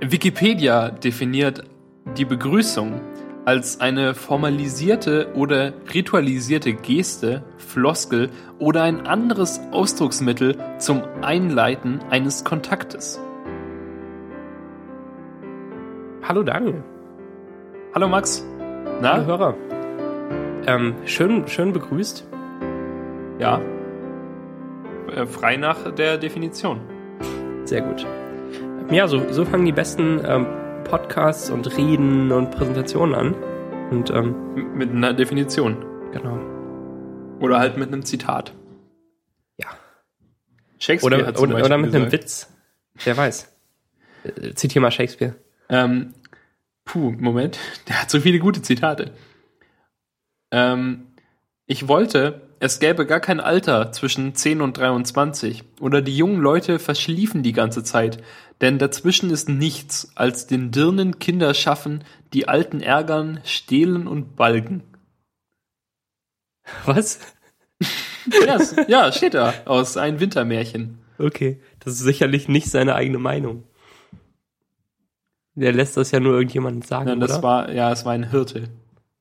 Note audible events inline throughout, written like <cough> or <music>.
Wikipedia definiert die Begrüßung als eine formalisierte oder ritualisierte Geste, Floskel oder ein anderes Ausdrucksmittel zum Einleiten eines Kontaktes. Hallo Daniel. Hallo Max. Na? Hallo Hörer. Ähm, schön, schön begrüßt. Ja. Äh, frei nach der Definition. Sehr gut. Ja, so, so fangen die besten ähm, Podcasts und Reden und Präsentationen an. Und, ähm, mit einer Definition. Genau. Oder halt mit einem Zitat. Ja. Shakespeare oder, hat oder, oder mit gesagt. einem Witz. Wer weiß. Äh, zitiere mal Shakespeare. Ähm, puh, Moment. <laughs> Der hat so viele gute Zitate. Ähm, ich wollte, es gäbe gar kein Alter zwischen 10 und 23. Oder die jungen Leute verschliefen die ganze Zeit. Denn dazwischen ist nichts, als den Dirnen Kinder schaffen, die Alten ärgern, stehlen und balgen. Was? <laughs> ja, ja, steht da. Aus Ein Wintermärchen. Okay. Das ist sicherlich nicht seine eigene Meinung. Der lässt das ja nur irgendjemandem sagen. Ja, das oder? war, ja, es war ein Hirte.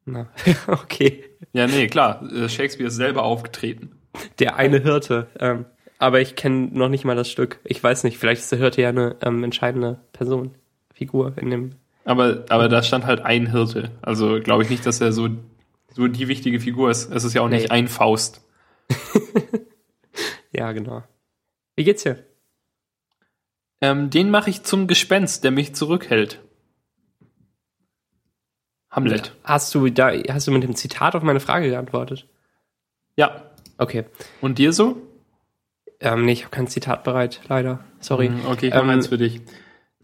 Na, <laughs> okay. Ja, nee, klar. Äh, Shakespeare ist selber aufgetreten. Der eine Hirte. Ähm, aber ich kenne noch nicht mal das Stück. Ich weiß nicht, vielleicht ist der Hirte ja eine ähm, entscheidende Person, Figur in dem. Aber, aber da stand halt ein Hirte. Also glaube ich nicht, dass er so, so die wichtige Figur ist. Es ist ja auch nicht nee. ein Faust. <laughs> ja, genau. Wie geht's dir? Ähm, den mache ich zum Gespenst, der mich zurückhält. Hamlet. Hast du da, hast du mit dem Zitat auf meine Frage geantwortet? Ja. Okay. Und dir so? Ähm, nee, ich habe kein Zitat bereit, leider. Sorry. Mhm, okay, ich habe ähm, eins für dich.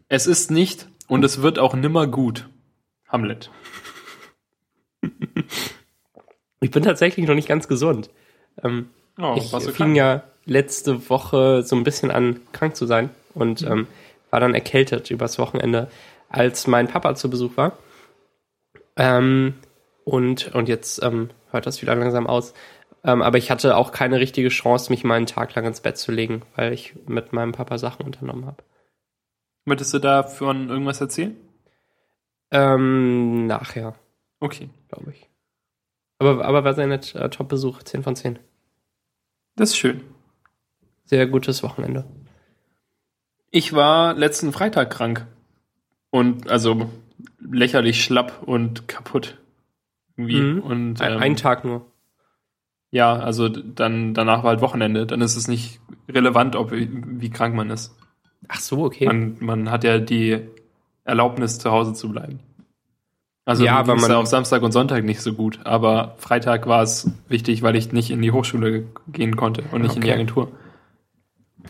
Es ist nicht und es wird auch nimmer gut. Hamlet. ich bin tatsächlich noch nicht ganz gesund. Ähm, oh, ich fing krank? ja letzte Woche so ein bisschen an, krank zu sein und mhm. ähm, war dann erkältet übers Wochenende, als mein Papa zu Besuch war. Ähm, und, und jetzt ähm, hört das wieder langsam aus. Ähm, aber ich hatte auch keine richtige Chance, mich mal einen Tag lang ins Bett zu legen, weil ich mit meinem Papa Sachen unternommen habe. Möchtest du da von irgendwas erzählen? Ähm, nachher. Okay. Glaube ich. Aber, aber war sein äh, Top-Besuch, 10 von 10. Das ist schön. Sehr gutes Wochenende. Ich war letzten Freitag krank. Und also lächerlich schlapp und kaputt. Irgendwie. Mhm. Und, ähm, Ein Tag nur. Ja, also dann danach war halt Wochenende. Dann ist es nicht relevant, ob wie krank man ist. Ach so, okay. Man, man hat ja die Erlaubnis, zu Hause zu bleiben. Also ja, aber man ja auf Samstag und Sonntag nicht so gut, aber Freitag war es wichtig, weil ich nicht in die Hochschule gehen konnte und nicht okay. in die Agentur.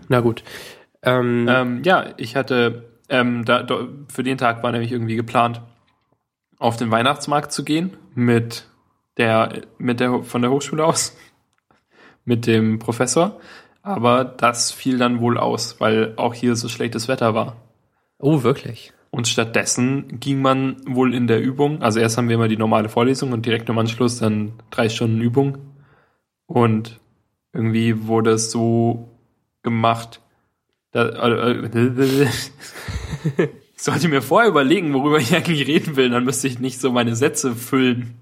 Na gut. Ähm, ähm, ja, ich hatte ähm, da, für den Tag war nämlich irgendwie geplant, auf den Weihnachtsmarkt zu gehen mit der, mit der, von der Hochschule aus, <laughs> mit dem Professor. Aber das fiel dann wohl aus, weil auch hier so schlechtes Wetter war. Oh, wirklich? Und stattdessen ging man wohl in der Übung, also erst haben wir immer die normale Vorlesung und direkt im Anschluss dann drei Stunden Übung. Und irgendwie wurde es so gemacht, da, äh, äh, <laughs> ich sollte mir vorher überlegen, worüber ich eigentlich reden will, dann müsste ich nicht so meine Sätze füllen.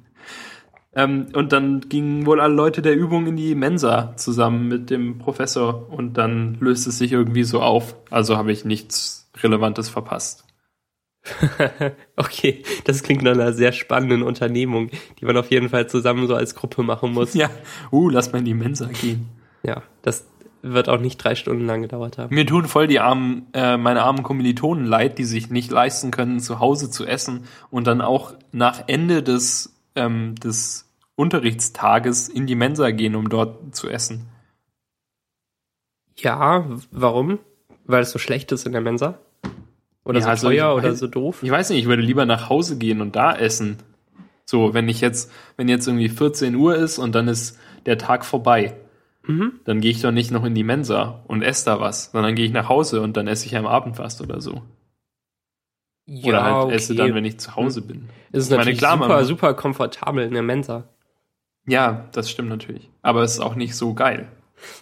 Ähm, und dann gingen wohl alle Leute der Übung in die Mensa zusammen mit dem Professor und dann löst es sich irgendwie so auf. Also habe ich nichts Relevantes verpasst. <laughs> okay, das klingt nach einer sehr spannenden Unternehmung, die man auf jeden Fall zusammen so als Gruppe machen muss. Ja, uh, lass mal in die Mensa gehen. Ja, das wird auch nicht drei Stunden lang gedauert haben. Mir tun voll die armen, äh, meine armen Kommilitonen leid, die sich nicht leisten können, zu Hause zu essen und dann auch nach Ende des ähm, des Unterrichtstages in die Mensa gehen, um dort zu essen. Ja, warum? Weil es so schlecht ist in der Mensa? Oder ja, so also teuer oder so doof? Ich weiß nicht, ich würde lieber nach Hause gehen und da essen. So, wenn ich jetzt, wenn jetzt irgendwie 14 Uhr ist und dann ist der Tag vorbei, mhm. dann gehe ich doch nicht noch in die Mensa und esse da was, sondern gehe ich nach Hause und dann esse ich am Abend was oder so. Ja, Oder halt okay. esse dann, wenn ich zu Hause hm. bin. Es ist ich natürlich meine, klar, super, super komfortabel in der Mensa. Ja, das stimmt natürlich. Aber es ist auch nicht so geil.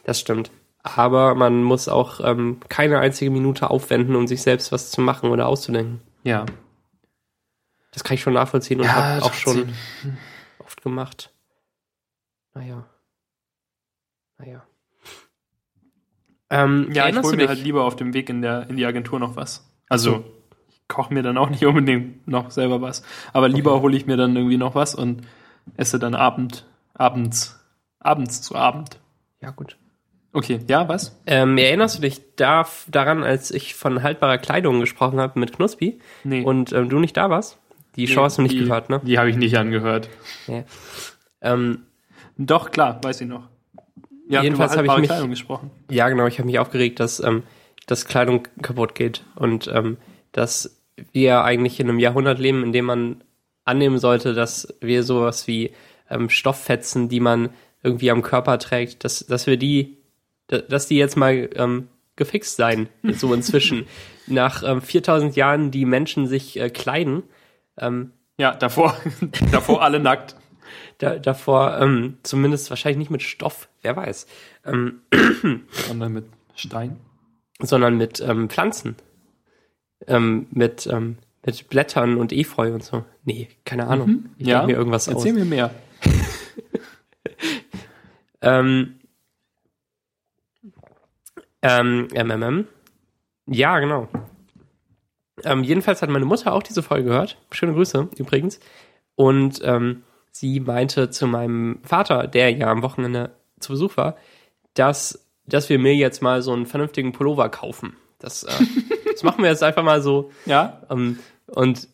Das stimmt. aber man muss auch ähm, keine einzige Minute aufwenden, um sich selbst was zu machen oder auszudenken. Ja. Das kann ich schon nachvollziehen und ja, habe auch schon oft gemacht. Naja. Naja. Ähm, ja, ich hole mir halt lieber auf dem Weg in, der, in die Agentur noch was. Also, so. ich koche mir dann auch nicht unbedingt noch selber was. Aber lieber okay. hole ich mir dann irgendwie noch was und esse dann Abend, abends, abends zu Abend. Ja, gut. Okay, ja, was? Ähm, erinnerst du dich da, daran, als ich von haltbarer Kleidung gesprochen habe mit Knuspi? Nee. Und ähm, du nicht da warst? Die Show nee, hast du nicht die, gehört, ne? Die habe ich nicht angehört. Ja. Ähm, Doch, klar, weiß ich noch. Ja, jedenfalls habe ich mich, Kleidung gesprochen. Ja, genau, ich habe mich aufgeregt, dass, ähm, dass Kleidung kaputt geht und ähm, dass wir eigentlich in einem Jahrhundert leben, in dem man annehmen sollte, dass wir sowas wie ähm, Stofffetzen, die man irgendwie am Körper trägt, dass, dass wir die dass die jetzt mal ähm, gefixt sein, so inzwischen. <laughs> Nach ähm, 4000 Jahren, die Menschen sich äh, kleiden. Ähm, ja, davor, <laughs> davor alle nackt. Da, davor ähm, zumindest wahrscheinlich nicht mit Stoff, wer weiß. Ähm, <clears throat> sondern mit Stein? Sondern mit ähm, Pflanzen. Ähm, mit, ähm, mit Blättern und Efeu und so. Nee, keine Ahnung. Mhm. Ich ja? mir irgendwas Erzähl aus. mir mehr. <laughs> ähm, ähm, MMM. Ja, genau. Ähm, jedenfalls hat meine Mutter auch diese Folge gehört. Schöne Grüße übrigens. Und ähm, sie meinte zu meinem Vater, der ja am Wochenende zu Besuch war, dass, dass wir mir jetzt mal so einen vernünftigen Pullover kaufen. Das, äh, <laughs> das machen wir jetzt einfach mal so. Ja. Ähm, und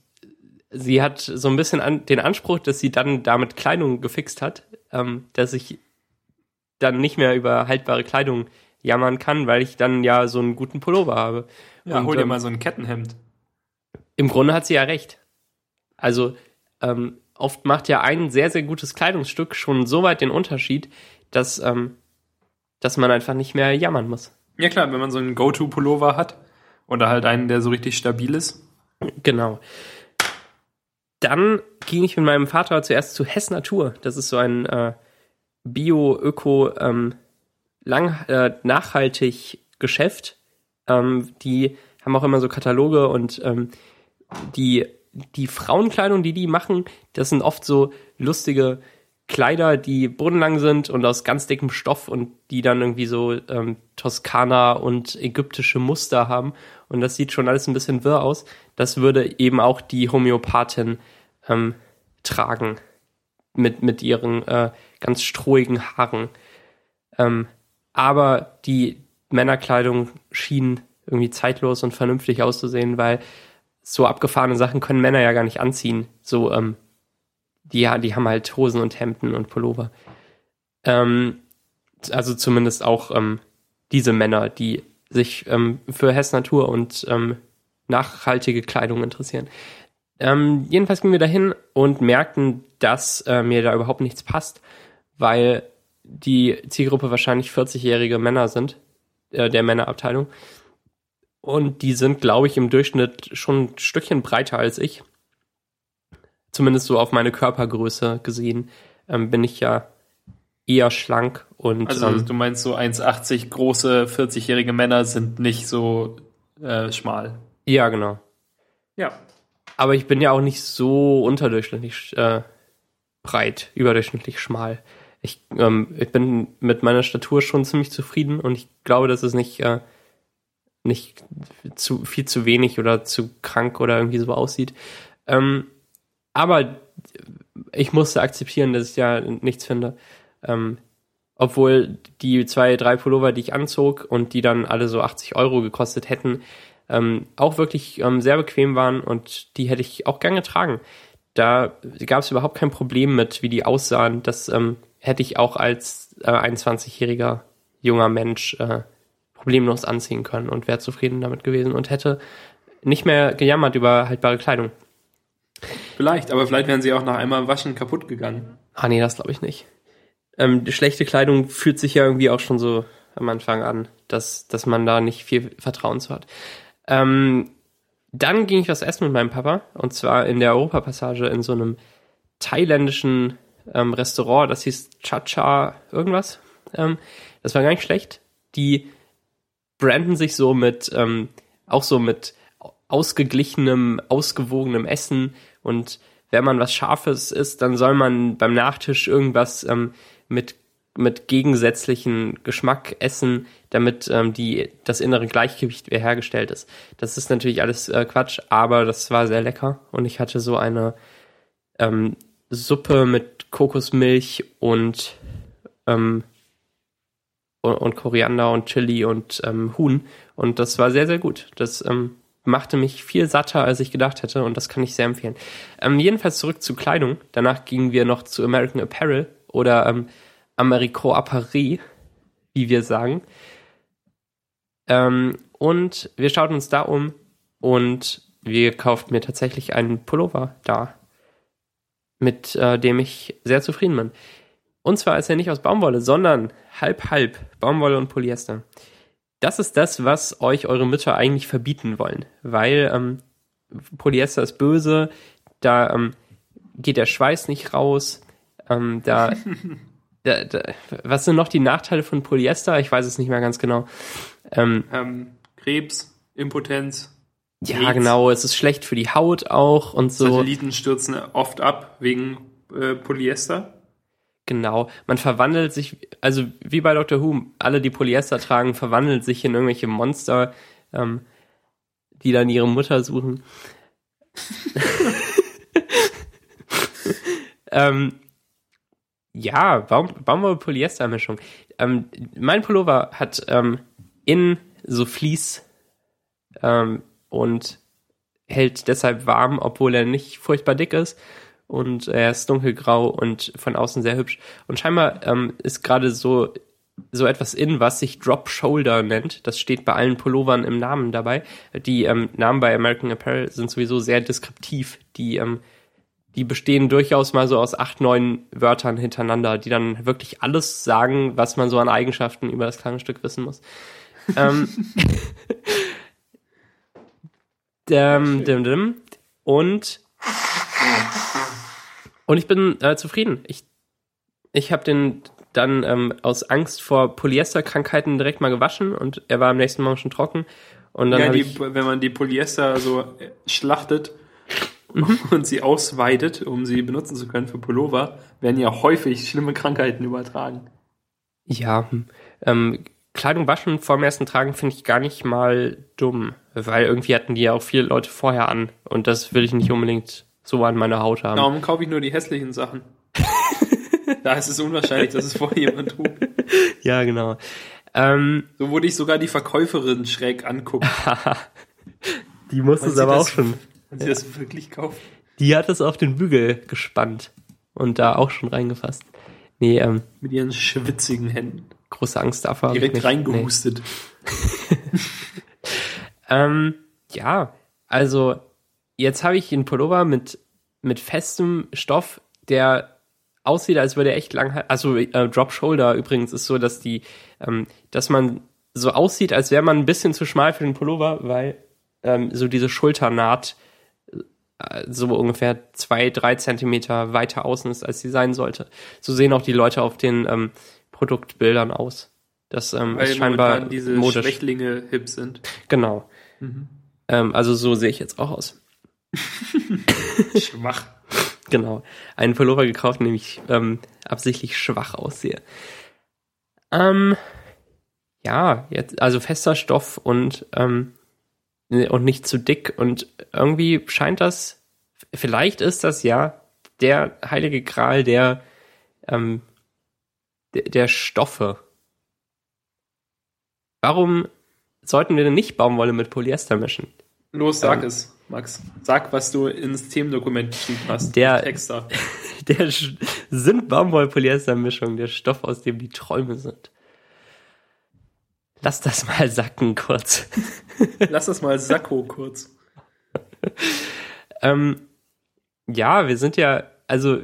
sie hat so ein bisschen an, den Anspruch, dass sie dann damit Kleidung gefixt hat, ähm, dass ich dann nicht mehr über haltbare Kleidung jammern kann, weil ich dann ja so einen guten Pullover habe. Ja, und, hol dir ähm, mal so ein Kettenhemd. Im Grunde hat sie ja recht. Also ähm, oft macht ja ein sehr, sehr gutes Kleidungsstück schon so weit den Unterschied, dass, ähm, dass man einfach nicht mehr jammern muss. Ja klar, wenn man so einen Go-To-Pullover hat oder halt einen, der so richtig stabil ist. Genau. Dann ging ich mit meinem Vater zuerst zu Hess Natur. Das ist so ein äh, Bio-Öko- ähm, lang, äh, nachhaltig Geschäft. Ähm, die haben auch immer so Kataloge und ähm, die, die Frauenkleidung, die die machen, das sind oft so lustige Kleider, die bodenlang sind und aus ganz dickem Stoff und die dann irgendwie so ähm, Toskana und ägyptische Muster haben. Und das sieht schon alles ein bisschen wirr aus. Das würde eben auch die Homöopathin ähm, tragen mit, mit ihren äh, ganz strohigen Haaren. Ähm, aber die Männerkleidung schien irgendwie zeitlos und vernünftig auszusehen, weil so abgefahrene Sachen können Männer ja gar nicht anziehen. So, ähm, die, die haben halt Hosen und Hemden und Pullover. Ähm, also zumindest auch ähm, diese Männer, die sich ähm, für Hess Natur und ähm, nachhaltige Kleidung interessieren. Ähm, jedenfalls gingen wir dahin und merkten, dass äh, mir da überhaupt nichts passt, weil die Zielgruppe wahrscheinlich 40-jährige Männer sind, äh, der Männerabteilung. Und die sind, glaube ich, im Durchschnitt schon ein Stückchen breiter als ich. Zumindest so auf meine Körpergröße gesehen, ähm, bin ich ja eher schlank und. Also ähm, du meinst so 1,80 große 40-jährige Männer sind nicht so äh, schmal. Ja, genau. Ja. Aber ich bin ja auch nicht so unterdurchschnittlich äh, breit, überdurchschnittlich schmal ich, ähm, ich bin mit meiner Statur schon ziemlich zufrieden und ich glaube, dass es nicht, äh, nicht zu, viel zu wenig oder zu krank oder irgendwie so aussieht. Ähm, aber ich musste akzeptieren, dass ich ja nichts finde. Ähm, obwohl die zwei, drei Pullover, die ich anzog und die dann alle so 80 Euro gekostet hätten, ähm, auch wirklich ähm, sehr bequem waren und die hätte ich auch gern getragen. Da gab es überhaupt kein Problem mit, wie die aussahen. Das ähm, hätte ich auch als äh, 21-jähriger junger Mensch äh, problemlos anziehen können und wäre zufrieden damit gewesen und hätte nicht mehr gejammert über haltbare Kleidung. Vielleicht, aber vielleicht wären sie auch nach einmal Waschen kaputt gegangen. Ah nee, das glaube ich nicht. Ähm, schlechte Kleidung fühlt sich ja irgendwie auch schon so am Anfang an, dass, dass man da nicht viel Vertrauen zu hat. Ähm, dann ging ich was essen mit meinem Papa und zwar in der Europapassage in so einem thailändischen ähm, Restaurant, das hieß Cha-Cha irgendwas. Ähm, das war gar nicht schlecht. die branden sich so mit, ähm, auch so mit ausgeglichenem, ausgewogenem Essen und wenn man was Scharfes isst, dann soll man beim Nachtisch irgendwas ähm, mit mit gegensätzlichen Geschmack essen, damit ähm, die das innere Gleichgewicht wiederhergestellt ist. Das ist natürlich alles äh, Quatsch, aber das war sehr lecker und ich hatte so eine ähm, Suppe mit Kokosmilch und ähm, und, und Koriander und Chili und ähm, Huhn und das war sehr sehr gut. Das ähm, machte mich viel satter, als ich gedacht hätte und das kann ich sehr empfehlen. Ähm, jedenfalls zurück zu Kleidung. Danach gingen wir noch zu American Apparel oder ähm, Americo Apparis, wie wir sagen. Ähm, und wir schauten uns da um und wir kauften mir tatsächlich einen Pullover da, mit äh, dem ich sehr zufrieden bin. Und zwar ist er nicht aus Baumwolle, sondern halb halb Baumwolle und Polyester. Das ist das, was euch eure Mütter eigentlich verbieten wollen, weil ähm, Polyester ist böse, da ähm, geht der Schweiß nicht raus, ähm, da <laughs> Da, da, was sind noch die Nachteile von Polyester? Ich weiß es nicht mehr ganz genau. Ähm, ähm, Krebs, Impotenz. Ja, AIDS. genau. Es ist schlecht für die Haut auch und so. Satelliten stürzen oft ab wegen äh, Polyester. Genau. Man verwandelt sich, also wie bei Dr. Who, alle, die Polyester tragen, verwandeln sich in irgendwelche Monster, ähm, die dann ihre Mutter suchen. <laughs> ähm, ja, Baum, Baumwolle-Polyester-Mischung. Ähm, mein Pullover hat ähm, innen so Vlies ähm, und hält deshalb warm, obwohl er nicht furchtbar dick ist. Und er ist dunkelgrau und von außen sehr hübsch. Und scheinbar ähm, ist gerade so so etwas in, was sich Drop Shoulder nennt. Das steht bei allen Pullovern im Namen dabei. Die ähm, Namen bei American Apparel sind sowieso sehr deskriptiv. Die ähm, die bestehen durchaus mal so aus acht, neun Wörtern hintereinander, die dann wirklich alles sagen, was man so an Eigenschaften über das Kleidungsstück wissen muss. ähm, dim, dim, dim. Und <laughs> und ich bin äh, zufrieden. Ich ich habe den dann ähm, aus Angst vor Polyesterkrankheiten direkt mal gewaschen und er war am nächsten Morgen schon trocken. Und dann ja, die, ich, wenn man die Polyester so schlachtet, mhm. <laughs> und sie ausweitet, um sie benutzen zu können für Pullover, werden ja häufig schlimme Krankheiten übertragen. Ja, ähm, Kleidung waschen vor dem ersten Tragen finde ich gar nicht mal dumm, weil irgendwie hatten die ja auch viele Leute vorher an und das will ich nicht unbedingt so an meiner Haut haben. Warum kaufe ich nur die hässlichen Sachen? <laughs> da ist es unwahrscheinlich, dass es vorher jemand tut. <laughs> Ja, genau. Ähm, so wurde ich sogar die Verkäuferin schräg angucken. <laughs> die musste es aber auch schon und sie das wirklich kauft. Die hat es auf den Bügel gespannt und da auch schon reingefasst. Nee, ähm, Mit ihren schwitzigen Händen. Große Angst davor. Direkt reingehustet. Nee. ähm, ja, also jetzt habe ich einen Pullover mit, mit festem Stoff, der aussieht, als würde er echt lang Also äh, Drop Shoulder übrigens ist so, dass die, ähm, dass man so aussieht, als wäre man ein bisschen zu schmal für den Pullover, weil ähm, so diese Schulternaht so ungefähr zwei, drei Zentimeter weiter außen ist, als sie sein sollte. So sehen auch die Leute auf den ähm, Produktbildern aus. Das ähm, Weil ist scheinbar diese modisch. Schwächlinge hip sind. Genau. Mhm. Ähm, also so sehe ich jetzt auch aus. Schwach. Genau. Einen Pullover gekauft, in dem ich ähm, absichtlich schwach aussehe. Ähm, ja, jetzt, also fester Stoff und ähm, und nicht zu dick. Und irgendwie scheint das, vielleicht ist das ja der heilige Gral der, ähm, der, der Stoffe. Warum sollten wir denn nicht Baumwolle mit Polyester mischen? Los, sag ähm, es, Max. Sag, was du ins Themendokument geschrieben hast. Der, Texter. <laughs> der sind Baumwoll-Polyester-Mischung, der Stoff, aus dem die Träume sind. Lass das mal sacken kurz. <laughs> Lass das mal Sakko kurz. ähm, ja, wir sind ja, also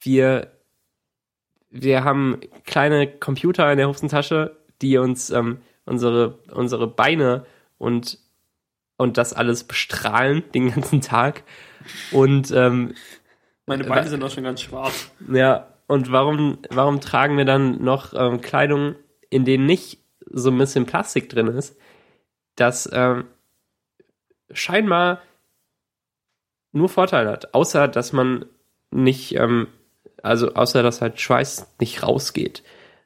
wir, wir haben kleine Computer in der Hosentasche, die uns ähm, unsere, unsere Beine und, und das alles bestrahlen den ganzen Tag. Und ähm, meine Beine sind auch schon ganz schwarz. Ja, und warum, warum tragen wir dann noch ähm, Kleidung, in denen nicht so ein bisschen Plastik drin ist, das ähm, scheinbar nur Vorteile hat, außer dass man nicht, ähm, also außer dass halt Schweiß nicht rausgeht.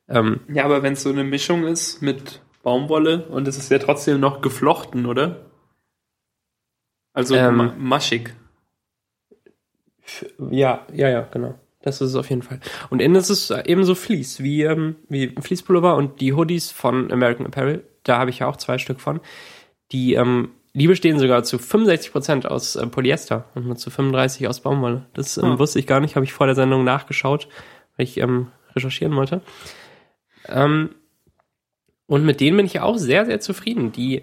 Ähm, ja, aber wenn es so eine Mischung ist mit Baumwolle und es ist ja trotzdem noch geflochten, oder? Also ähm, maschig. Ja, ja, ja, genau. Das ist es auf jeden Fall. Und innen ist es ebenso Fleece, wie, ähm, wie Fleece-Pullover und die Hoodies von American Apparel. Da habe ich ja auch zwei Stück von. Die, ähm, die bestehen sogar zu 65% aus äh, Polyester und nur zu 35% aus Baumwolle. Das ähm, ah. wusste ich gar nicht, habe ich vor der Sendung nachgeschaut, weil ich ähm, recherchieren wollte. Ähm, und mit denen bin ich auch sehr, sehr zufrieden. Die,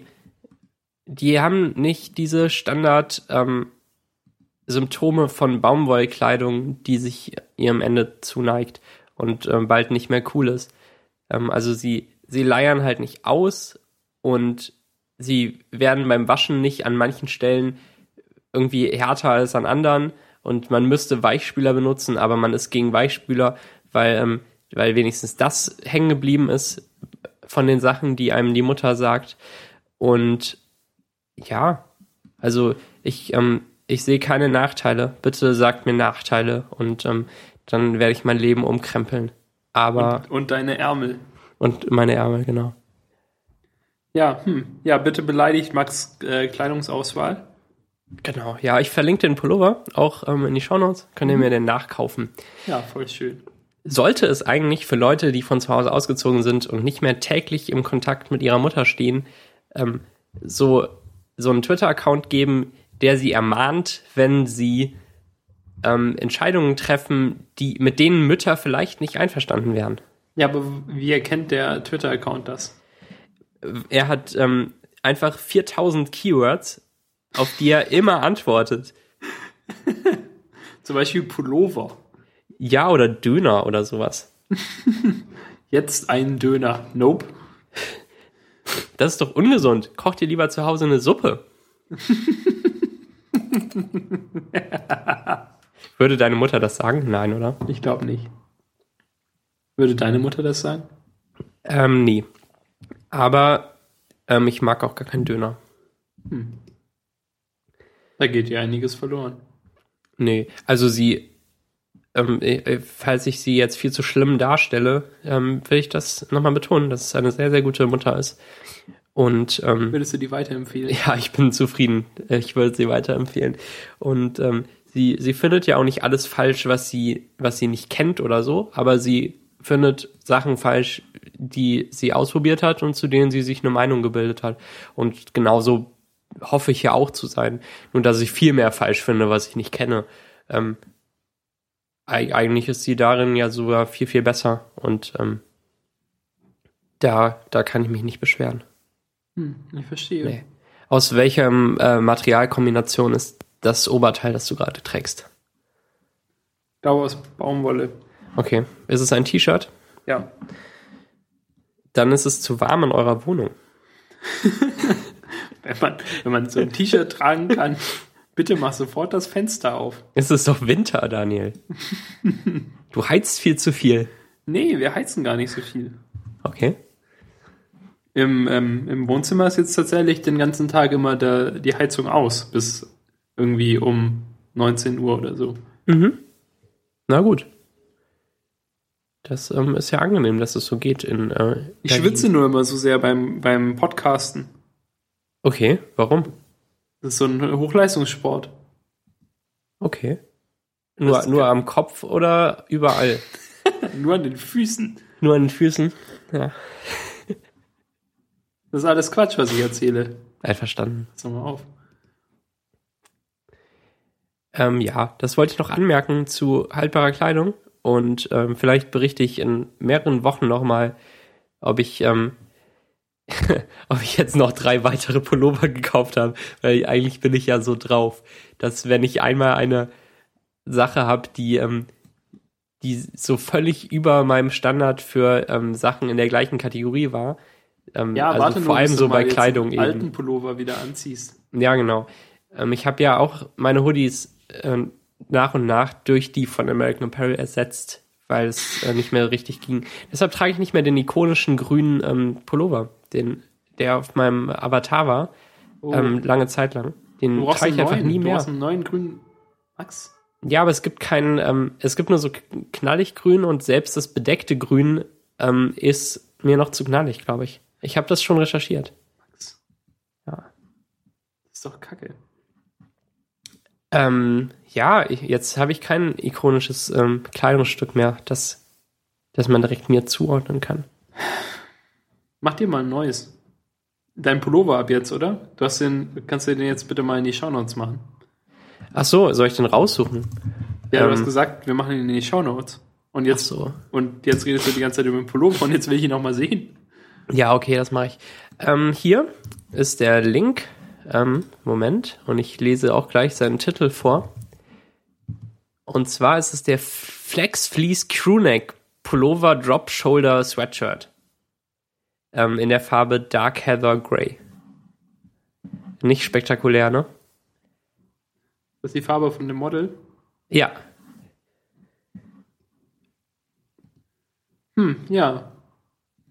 die haben nicht diese Standard, ähm, Symptome von Baumwollkleidung, die sich ihrem Ende zuneigt und ähm, bald nicht mehr cool ist. Ähm, also sie, sie leiern halt nicht aus und sie werden beim Waschen nicht an manchen Stellen irgendwie härter als an anderen und man müsste Weichspüler benutzen, aber man ist gegen Weichspüler, weil, ähm, weil wenigstens das hängen geblieben ist von den Sachen, die einem die Mutter sagt. Und ja, also ich, ähm, ich sehe keine Nachteile. Bitte sagt mir Nachteile und ähm, dann werde ich mein Leben umkrempeln. Aber. Und, und deine Ärmel. Und meine Ärmel, genau. Ja, hm. Ja, bitte beleidigt Max äh, Kleidungsauswahl. Genau, ja, ich verlinke den Pullover auch ähm, in die Shownotes. Könnt ihr mhm. mir den nachkaufen. Ja, voll schön. Sollte es eigentlich für Leute, die von zu Hause ausgezogen sind und nicht mehr täglich im Kontakt mit ihrer Mutter stehen, ähm, so, so einen Twitter-Account geben, der sie ermahnt, wenn sie ähm, Entscheidungen treffen, die mit denen Mütter vielleicht nicht einverstanden wären. Ja, aber wie erkennt der Twitter-Account das? Er hat ähm, einfach 4000 Keywords, auf die er immer antwortet. <laughs> Zum Beispiel Pullover. Ja, oder Döner oder sowas. <laughs> Jetzt ein Döner. Nope. Das ist doch ungesund. Koch dir lieber zu Hause eine Suppe. <laughs> Würde deine Mutter das sagen? Nein, oder? Ich glaube nicht. Würde deine Mutter das sagen? Ähm, nee. Aber ähm, ich mag auch gar keinen Döner. Hm. Da geht ihr einiges verloren. Nee, also sie, ähm, äh, falls ich sie jetzt viel zu schlimm darstelle, ähm, will ich das nochmal betonen, dass es eine sehr, sehr gute Mutter ist. Und ähm, würdest du die weiterempfehlen? Ja, ich bin zufrieden. Ich würde sie weiterempfehlen. Und ähm, sie, sie findet ja auch nicht alles falsch, was sie, was sie nicht kennt oder so, aber sie findet Sachen falsch, die sie ausprobiert hat und zu denen sie sich eine Meinung gebildet hat. Und genauso hoffe ich ja auch zu sein. Nur dass ich viel mehr falsch finde, was ich nicht kenne. Ähm, eigentlich ist sie darin ja sogar viel, viel besser. Und ähm, da, da kann ich mich nicht beschweren. Hm, ich verstehe. Nee. Aus welcher äh, Materialkombination ist das Oberteil, das du gerade trägst? Dauer aus Baumwolle. Okay. Ist es ein T-Shirt? Ja. Dann ist es zu warm in eurer Wohnung. <laughs> wenn, man, wenn man so ein T-Shirt tragen kann, bitte mach sofort das Fenster auf. Es ist doch Winter, Daniel. <laughs> du heizt viel zu viel. Nee, wir heizen gar nicht so viel. Okay. Im, ähm, Im Wohnzimmer ist jetzt tatsächlich den ganzen Tag immer der, die Heizung aus, bis irgendwie um 19 Uhr oder so. Mhm. Na gut. Das ähm, ist ja angenehm, dass es so geht in. Äh, ich schwitze nur immer so sehr beim, beim Podcasten. Okay, warum? Das ist so ein Hochleistungssport. Okay. Nur, nur am Kopf oder überall? <laughs> nur an den Füßen. Nur an den Füßen? Ja. Das ist alles Quatsch, was ich erzähle. Einverstanden. Sag mal auf. Ähm, ja, das wollte ich noch anmerken zu haltbarer Kleidung. Und ähm, vielleicht berichte ich in mehreren Wochen nochmal, ob ich, ähm, <laughs> ob ich jetzt noch drei weitere Pullover gekauft habe. Weil eigentlich bin ich ja so drauf, dass wenn ich einmal eine Sache habe, die, ähm, die so völlig über meinem Standard für ähm, Sachen in der gleichen Kategorie war, ähm, ja, also warte vor nur, allem so bei Kleidung eben. alten Pullover wieder anziehst. Ja, genau. Ähm, ich habe ja auch meine Hoodies äh, nach und nach durch die von American Apparel ersetzt, weil es äh, nicht mehr richtig ging. Deshalb trage ich nicht mehr den ikonischen grünen ähm, Pullover, den der auf meinem Avatar war, oh. ähm, lange Zeit lang. Den trage ich einfach neuen, nie mehr. Du hast einen neuen grünen Max? Ja, aber es gibt keinen, ähm, es gibt nur so knallig grün und selbst das bedeckte Grün ähm, ist mir noch zu knallig, glaube ich. Ich habe das schon recherchiert. Max. Ja. Das ist doch kacke. Ähm, ja, ich, jetzt habe ich kein ikonisches ähm, Kleidungsstück mehr, das, das man direkt mir zuordnen kann. Mach dir mal ein neues. Dein Pullover ab jetzt, oder? Du hast den, kannst du den jetzt bitte mal in die Shownotes machen? Ach so, soll ich den raussuchen? Ja, ähm, du hast ähm, gesagt, wir machen ihn in die Shownotes. Und jetzt, so. und jetzt redest du die ganze Zeit über den Pullover und jetzt will ich ihn noch mal sehen. Ja, okay, das mache ich. Ähm, hier ist der Link. Ähm, Moment. Und ich lese auch gleich seinen Titel vor. Und zwar ist es der Flex Fleece Crewneck Pullover Drop Shoulder Sweatshirt. Ähm, in der Farbe Dark Heather Grey. Nicht spektakulär, ne? Das ist die Farbe von dem Model? Ja. Hm, ja.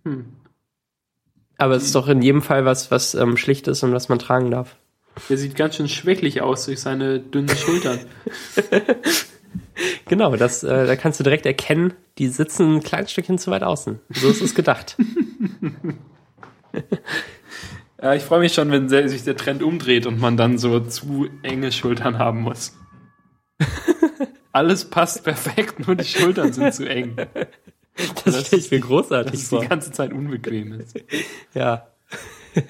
Hm. Aber es ist doch in jedem Fall was, was ähm, schlicht ist und was man tragen darf. Der sieht ganz schön schwächlich aus durch seine dünnen Schultern. <laughs> genau, das, äh, da kannst du direkt erkennen, die sitzen ein kleines Stückchen zu weit außen. So ist es gedacht. <laughs> <laughs> ja, ich freue mich schon, wenn sich der Trend umdreht und man dann so zu enge Schultern haben muss. <laughs> Alles passt perfekt, nur die Schultern sind zu eng. Das, das stelle ich mir großartig dass vor. die ganze Zeit unbequem ist. ja. <laughs>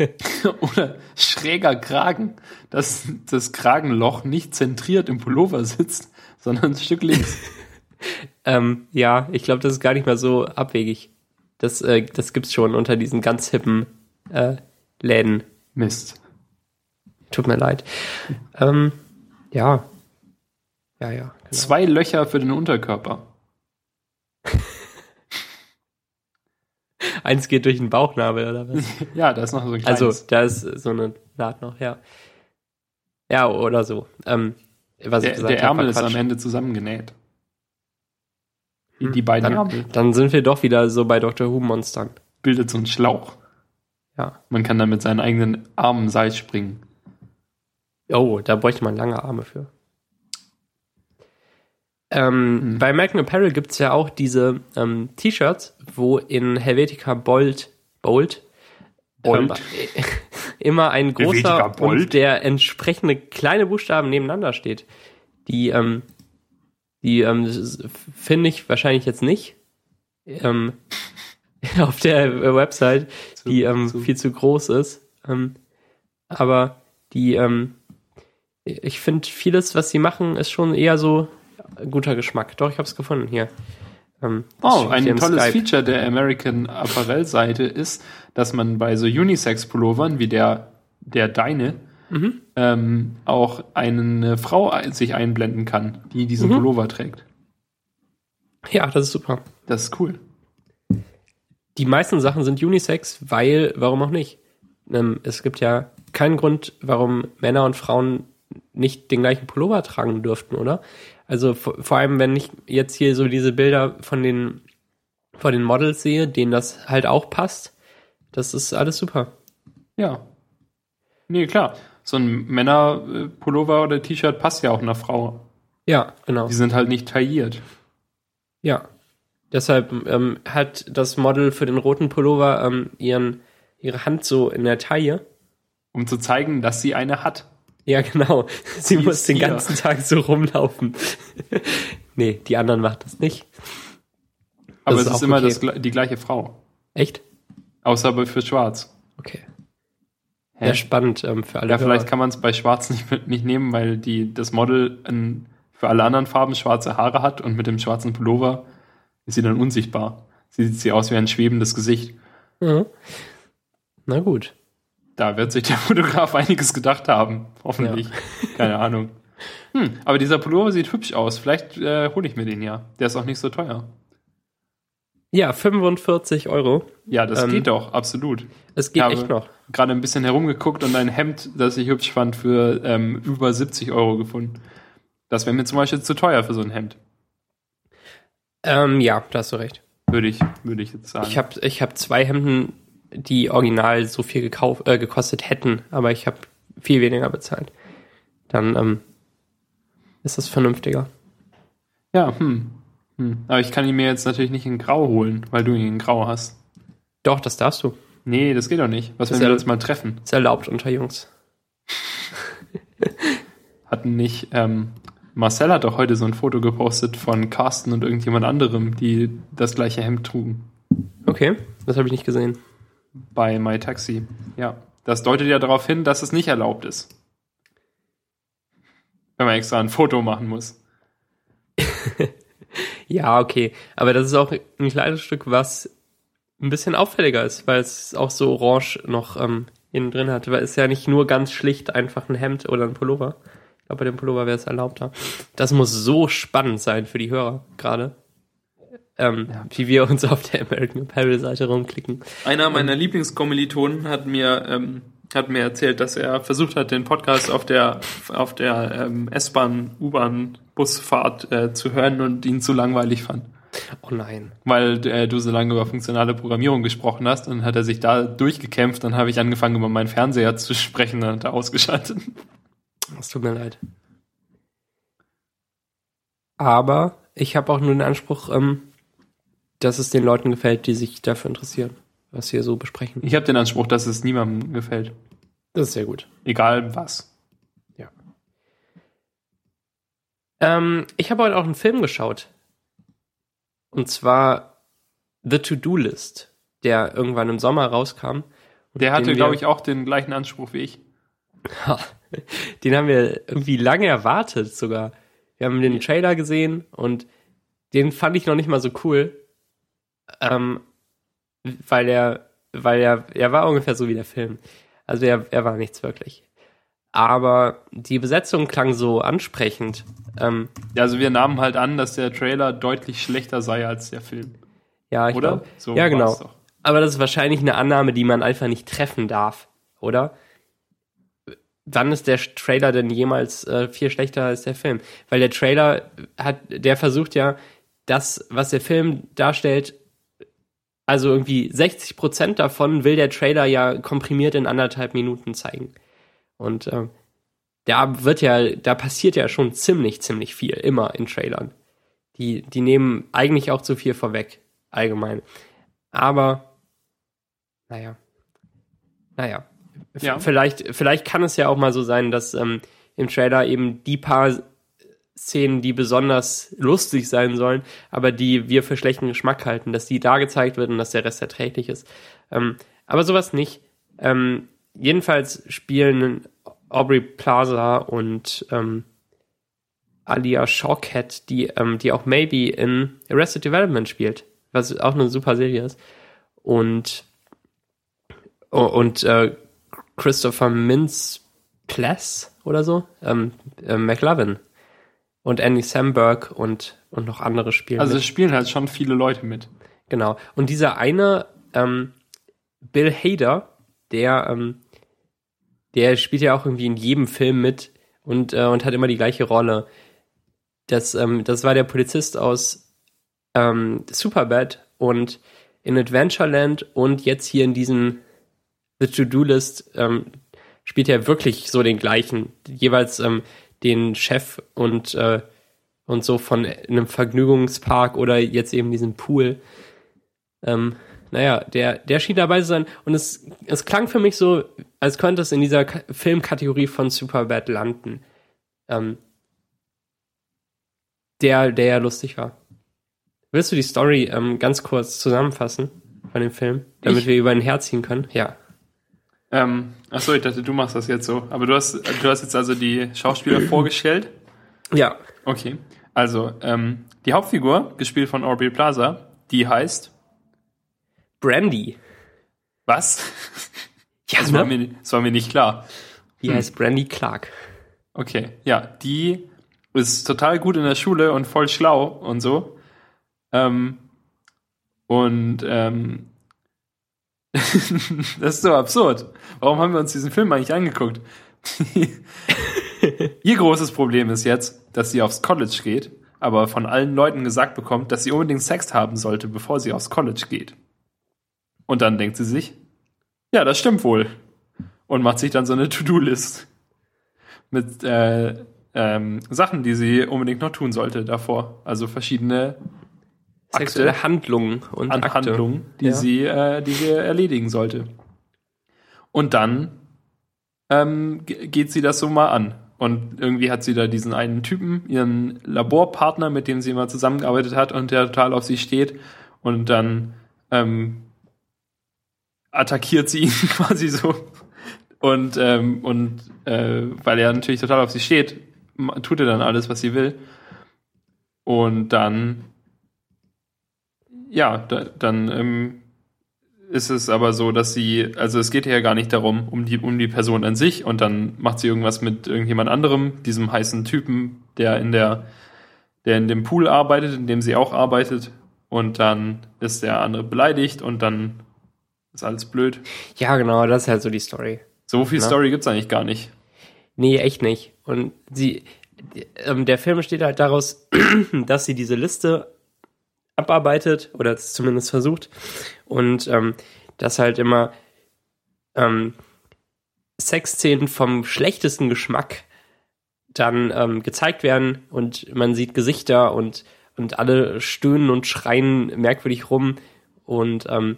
Oder schräger Kragen, dass das Kragenloch nicht zentriert im Pullover sitzt, sondern ein Stück links. ähm, ja, ich glaube, das ist gar nicht mal so abwegig. Das, äh, das gibt's schon unter diesen ganz hippen äh, Läden. Mist. Tut mir leid. Ähm, ja. Ja, ja. Genau. Zwei Löcher für den Unterkörper. <laughs> Eins geht durch den Bauchnabel, oder was? <laughs> ja, da ist noch so ein kleines. Also, da ist so eine Naht noch, ja. Ja, oder so. Ähm, was der, ich gesagt der Ärmel ist am Ende zusammengenäht. Die, hm, die beiden dann. Dann sind wir doch wieder so bei Dr. Who Monstern. Bildet so einen Schlauch. Ja. Man kann dann mit seinen eigenen Armen Seil springen. Oh, da bräuchte man lange Arme für. Ähm, mhm. Bei Malcolm Apparel gibt es ja auch diese ähm, T-Shirts, wo in Helvetica Bold, Bold, Bold. Ähm, <laughs> immer ein großer und der entsprechende kleine Buchstaben nebeneinander steht. Die, ähm, die ähm, finde ich wahrscheinlich jetzt nicht ähm, <laughs> auf der Website, zu, die ähm, zu. viel zu groß ist. Ähm, aber die, ähm, ich finde vieles, was sie machen, ist schon eher so guter Geschmack. Doch, ich habe es gefunden hier. Ähm, oh, ein tolles Skype. Feature der American Apparel Seite ist, dass man bei so Unisex-Pullovern wie der, der deine mhm. ähm, auch eine Frau sich einblenden kann, die diesen mhm. Pullover trägt. Ja, das ist super. Das ist cool. Die meisten Sachen sind Unisex, weil, warum auch nicht? Ähm, es gibt ja keinen Grund, warum Männer und Frauen nicht den gleichen Pullover tragen dürften, oder? Also vor, vor allem, wenn ich jetzt hier so diese Bilder von den, von den Models sehe, denen das halt auch passt, das ist alles super. Ja. Nee, klar. So ein Männerpullover oder T-Shirt passt ja auch einer Frau. Ja, genau. Die sind halt nicht tailliert. Ja. Deshalb ähm, hat das Model für den roten Pullover ähm, ihren, ihre Hand so in der Taille. Um zu zeigen, dass sie eine hat. Ja, genau. <laughs> Sie die muss den hier. ganzen Tag so rumlaufen. <laughs> nee, die anderen macht das nicht. Das Aber ist es ist immer okay. das, die gleiche Frau. Echt? Außer für Schwarz. Okay. Ja, spannend ähm, für alle. Ja, vielleicht kann man es bei Schwarz nicht, nicht nehmen, weil die, das Model in, für alle anderen Farben schwarze Haare hat und mit dem schwarzen Pullover ist sie dann unsichtbar. Sie sieht sie aus wie ein schwebendes Gesicht. Mhm. Na gut. Da wird sich der <laughs> Fotograf einiges gedacht haben. Hoffentlich. Ja. <laughs> Keine Ahnung. Hm, aber dieser Pullover sieht hübsch aus. Vielleicht äh, hole ich mir den ja. Der ist auch nicht so teuer. Ja, 45 Euro. Ja, das ähm, geht doch, absolut. Es geht echt noch. Gerade ein bisschen herumgeguckt und ein Hemd, das ich hübsch fand, für ähm, über 70 Euro gefunden. Das wäre mir zum Beispiel zu teuer für so ein Hemd. Ähm, ja, da hast du recht. Würde ich, würde ich jetzt sagen. Ich habe ich hab zwei Hemden, die original so viel gekauft, äh, gekostet hätten, aber ich habe viel weniger bezahlt. Dann ähm, ist das vernünftiger. Ja, hm. Hm. Aber ich kann ihn mir jetzt natürlich nicht in Grau holen, weil du ihn in Grau hast. Doch, das darfst du. Nee, das geht doch nicht. Was, wenn wir uns mal treffen? Ist erlaubt unter Jungs. <laughs> Hatten nicht, ähm, Marcel hat doch heute so ein Foto gepostet von Carsten und irgendjemand anderem, die das gleiche Hemd trugen. Okay, das habe ich nicht gesehen. Bei MyTaxi. Ja. Das deutet ja darauf hin, dass es nicht erlaubt ist. Wenn man extra ein Foto machen muss. <laughs> ja, okay. Aber das ist auch ein kleines Stück, was ein bisschen auffälliger ist, weil es auch so orange noch ähm, innen drin hat. Weil es ja nicht nur ganz schlicht einfach ein Hemd oder ein Pullover. Ich glaube, bei dem Pullover wäre es erlaubter. Das muss so spannend sein für die Hörer gerade. Ähm, ja. Wie wir uns auf der American Apparel Seite rumklicken. Einer meiner ähm, Lieblingskommilitonen hat mir ähm, hat mir erzählt, dass er versucht hat, den Podcast auf der auf der ähm, S-Bahn, U-Bahn, Busfahrt äh, zu hören und ihn zu langweilig fand. Oh nein. Weil äh, du so lange über funktionale Programmierung gesprochen hast, dann hat er sich da durchgekämpft, dann habe ich angefangen, über meinen Fernseher zu sprechen, dann hat er ausgeschaltet. Es tut mir leid. Aber ich habe auch nur den Anspruch, ähm, dass es den Leuten gefällt, die sich dafür interessieren, was wir so besprechen. Ich habe den Anspruch, dass es niemandem gefällt. Das ist sehr gut. Egal was. Ja. Ähm, ich habe heute auch einen Film geschaut. Und zwar The To-Do List, der irgendwann im Sommer rauskam. Der hatte, glaube ich, auch den gleichen Anspruch wie ich. den haben wir irgendwie lange erwartet sogar. Wir haben den Trailer gesehen und den fand ich noch nicht mal so cool. Ähm, weil er, weil er, er war ungefähr so wie der Film. Also er, er war nichts wirklich. Aber die Besetzung klang so ansprechend. Ähm, ja, also wir nahmen halt an, dass der Trailer deutlich schlechter sei als der Film. Ja, ich oder? So ja, genau. Aber das ist wahrscheinlich eine Annahme, die man einfach nicht treffen darf, oder? Wann ist der Trailer denn jemals äh, viel schlechter als der Film? Weil der Trailer hat, der versucht ja, das, was der Film darstellt, also irgendwie 60 Prozent davon will der Trailer ja komprimiert in anderthalb Minuten zeigen. Und äh, da wird ja, da passiert ja schon ziemlich, ziemlich viel, immer in Trailern. Die, die nehmen eigentlich auch zu viel vorweg, allgemein. Aber, naja. Naja. Ja. Vielleicht, vielleicht kann es ja auch mal so sein, dass ähm, im Trailer eben die paar Szenen, die besonders lustig sein sollen, aber die wir für schlechten Geschmack halten, dass die da gezeigt werden und dass der Rest erträglich ist. Ähm, aber sowas nicht. Ähm, jedenfalls spielen Aubrey Plaza und ähm, Alia Shawkat, die, ähm, die auch Maybe in Arrested Development spielt, was auch eine super Serie ist. Und, und äh, Christopher Mintz Pless oder so, ähm, äh, McLovin und Andy Samberg und, und noch andere spielen. Also es spielen halt schon viele Leute mit. Genau. Und dieser eine, ähm, Bill Hader, der, ähm, der spielt ja auch irgendwie in jedem Film mit und, äh, und hat immer die gleiche Rolle. Das, ähm, das war der Polizist aus ähm, Superbad und in Adventureland und jetzt hier in diesem The To-Do-List ähm, spielt er wirklich so den gleichen. Jeweils ähm, den Chef und, äh, und so von einem Vergnügungspark oder jetzt eben diesem Pool. Ähm, naja, der, der schien dabei zu sein und es, es klang für mich so, als könnte es in dieser Ka Filmkategorie von Superbad landen. Ähm, der, der ja lustig war. Willst du die Story ähm, ganz kurz zusammenfassen von dem Film, damit ich? wir über ein Herz ziehen können? Ja. Ähm, achso, ich dachte, du machst das jetzt so. Aber du hast, du hast jetzt also die Schauspieler <clears throat> vorgestellt? Ja. Okay. Also, ähm, die Hauptfigur, gespielt von Aubrey Plaza, die heißt Brandy. Was? Ja, das, ne? war mir, das war mir nicht klar. Die hm. heißt Brandy Clark. Okay, ja, die ist total gut in der Schule und voll schlau und so. Ähm, und ähm, <laughs> das ist so absurd. Warum haben wir uns diesen Film eigentlich angeguckt? <laughs> Ihr großes Problem ist jetzt, dass sie aufs College geht, aber von allen Leuten gesagt bekommt, dass sie unbedingt Sex haben sollte, bevor sie aufs College geht. Und dann denkt sie sich, ja, das stimmt wohl. Und macht sich dann so eine To-Do-List mit äh, ähm, Sachen, die sie unbedingt noch tun sollte davor. Also verschiedene Sexuelle Akte, Handlungen und Akte. Handlungen, die ja. sie, äh, die sie erledigen sollte. Und dann ähm, geht sie das so mal an. Und irgendwie hat sie da diesen einen Typen, ihren Laborpartner, mit dem sie immer zusammengearbeitet hat und der total auf sie steht. Und dann ähm, attackiert sie ihn <laughs> quasi so. Und, ähm, und äh, weil er natürlich total auf sie steht, tut er dann alles, was sie will. Und dann, ja, da, dann ähm, ist es aber so, dass sie, also es geht ja gar nicht darum, um die, um die Person an sich und dann macht sie irgendwas mit irgendjemand anderem, diesem heißen Typen, der in der, der in dem Pool arbeitet, in dem sie auch arbeitet und dann ist der andere beleidigt und dann ist alles blöd. Ja, genau, das ist halt so die Story. So viel Na? Story gibt's eigentlich gar nicht. Nee, echt nicht. Und sie, ähm, der Film besteht halt daraus, <clears throat> dass sie diese Liste abarbeitet oder zumindest versucht und ähm, dass halt immer ähm, Sexszenen vom schlechtesten Geschmack dann ähm, gezeigt werden und man sieht Gesichter und und alle stöhnen und schreien merkwürdig rum und ähm,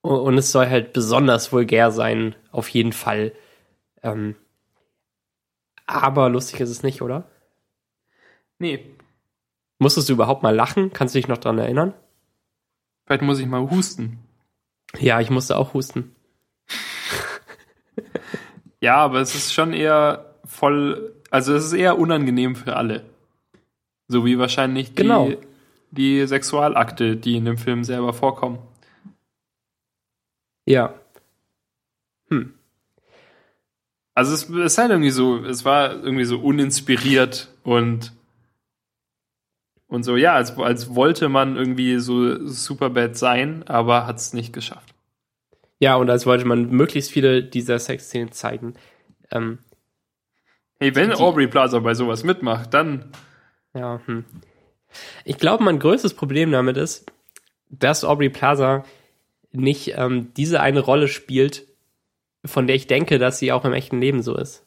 und es soll halt besonders vulgär sein, auf jeden Fall. Ähm, aber lustig ist es nicht, oder? Nee. Musstest du überhaupt mal lachen? Kannst du dich noch dran erinnern? Vielleicht muss ich mal husten. Ja, ich musste auch husten. ja, aber es ist schon eher voll, also es ist eher unangenehm für alle. So wie wahrscheinlich die, genau. die Sexualakte, die in dem Film selber vorkommen. Ja. Hm. Also es ist halt irgendwie so, es war irgendwie so uninspiriert und und so, ja, als, als wollte man irgendwie so Superbad sein, aber hat es nicht geschafft. Ja, und als wollte man möglichst viele dieser Sexszenen zeigen. Ähm, hey, wenn die, Aubrey Plaza bei sowas mitmacht, dann. Ja, hm. Ich glaube, mein größtes Problem damit ist, dass Aubrey Plaza nicht ähm, diese eine Rolle spielt, von der ich denke, dass sie auch im echten Leben so ist.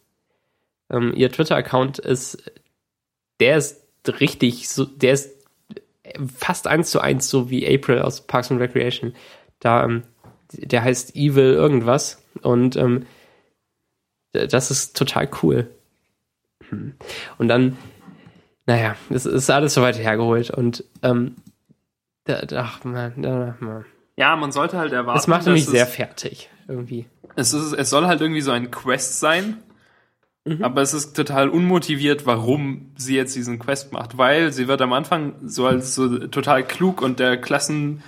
Ähm, ihr Twitter-Account ist, der ist richtig, so, der ist fast eins zu eins so wie April aus Parks and Recreation. Da, ähm, der heißt Evil irgendwas und ähm, das ist total cool. Hm. Und dann, naja, es ist alles so weit hergeholt und ähm, da, ach man, da, man. Ja, man sollte halt erwarten. Es macht mich sehr fertig, irgendwie. Es, ist, es soll halt irgendwie so ein Quest sein, mhm. aber es ist total unmotiviert, warum sie jetzt diesen Quest macht, weil sie wird am Anfang so als so total klug und der Klassen,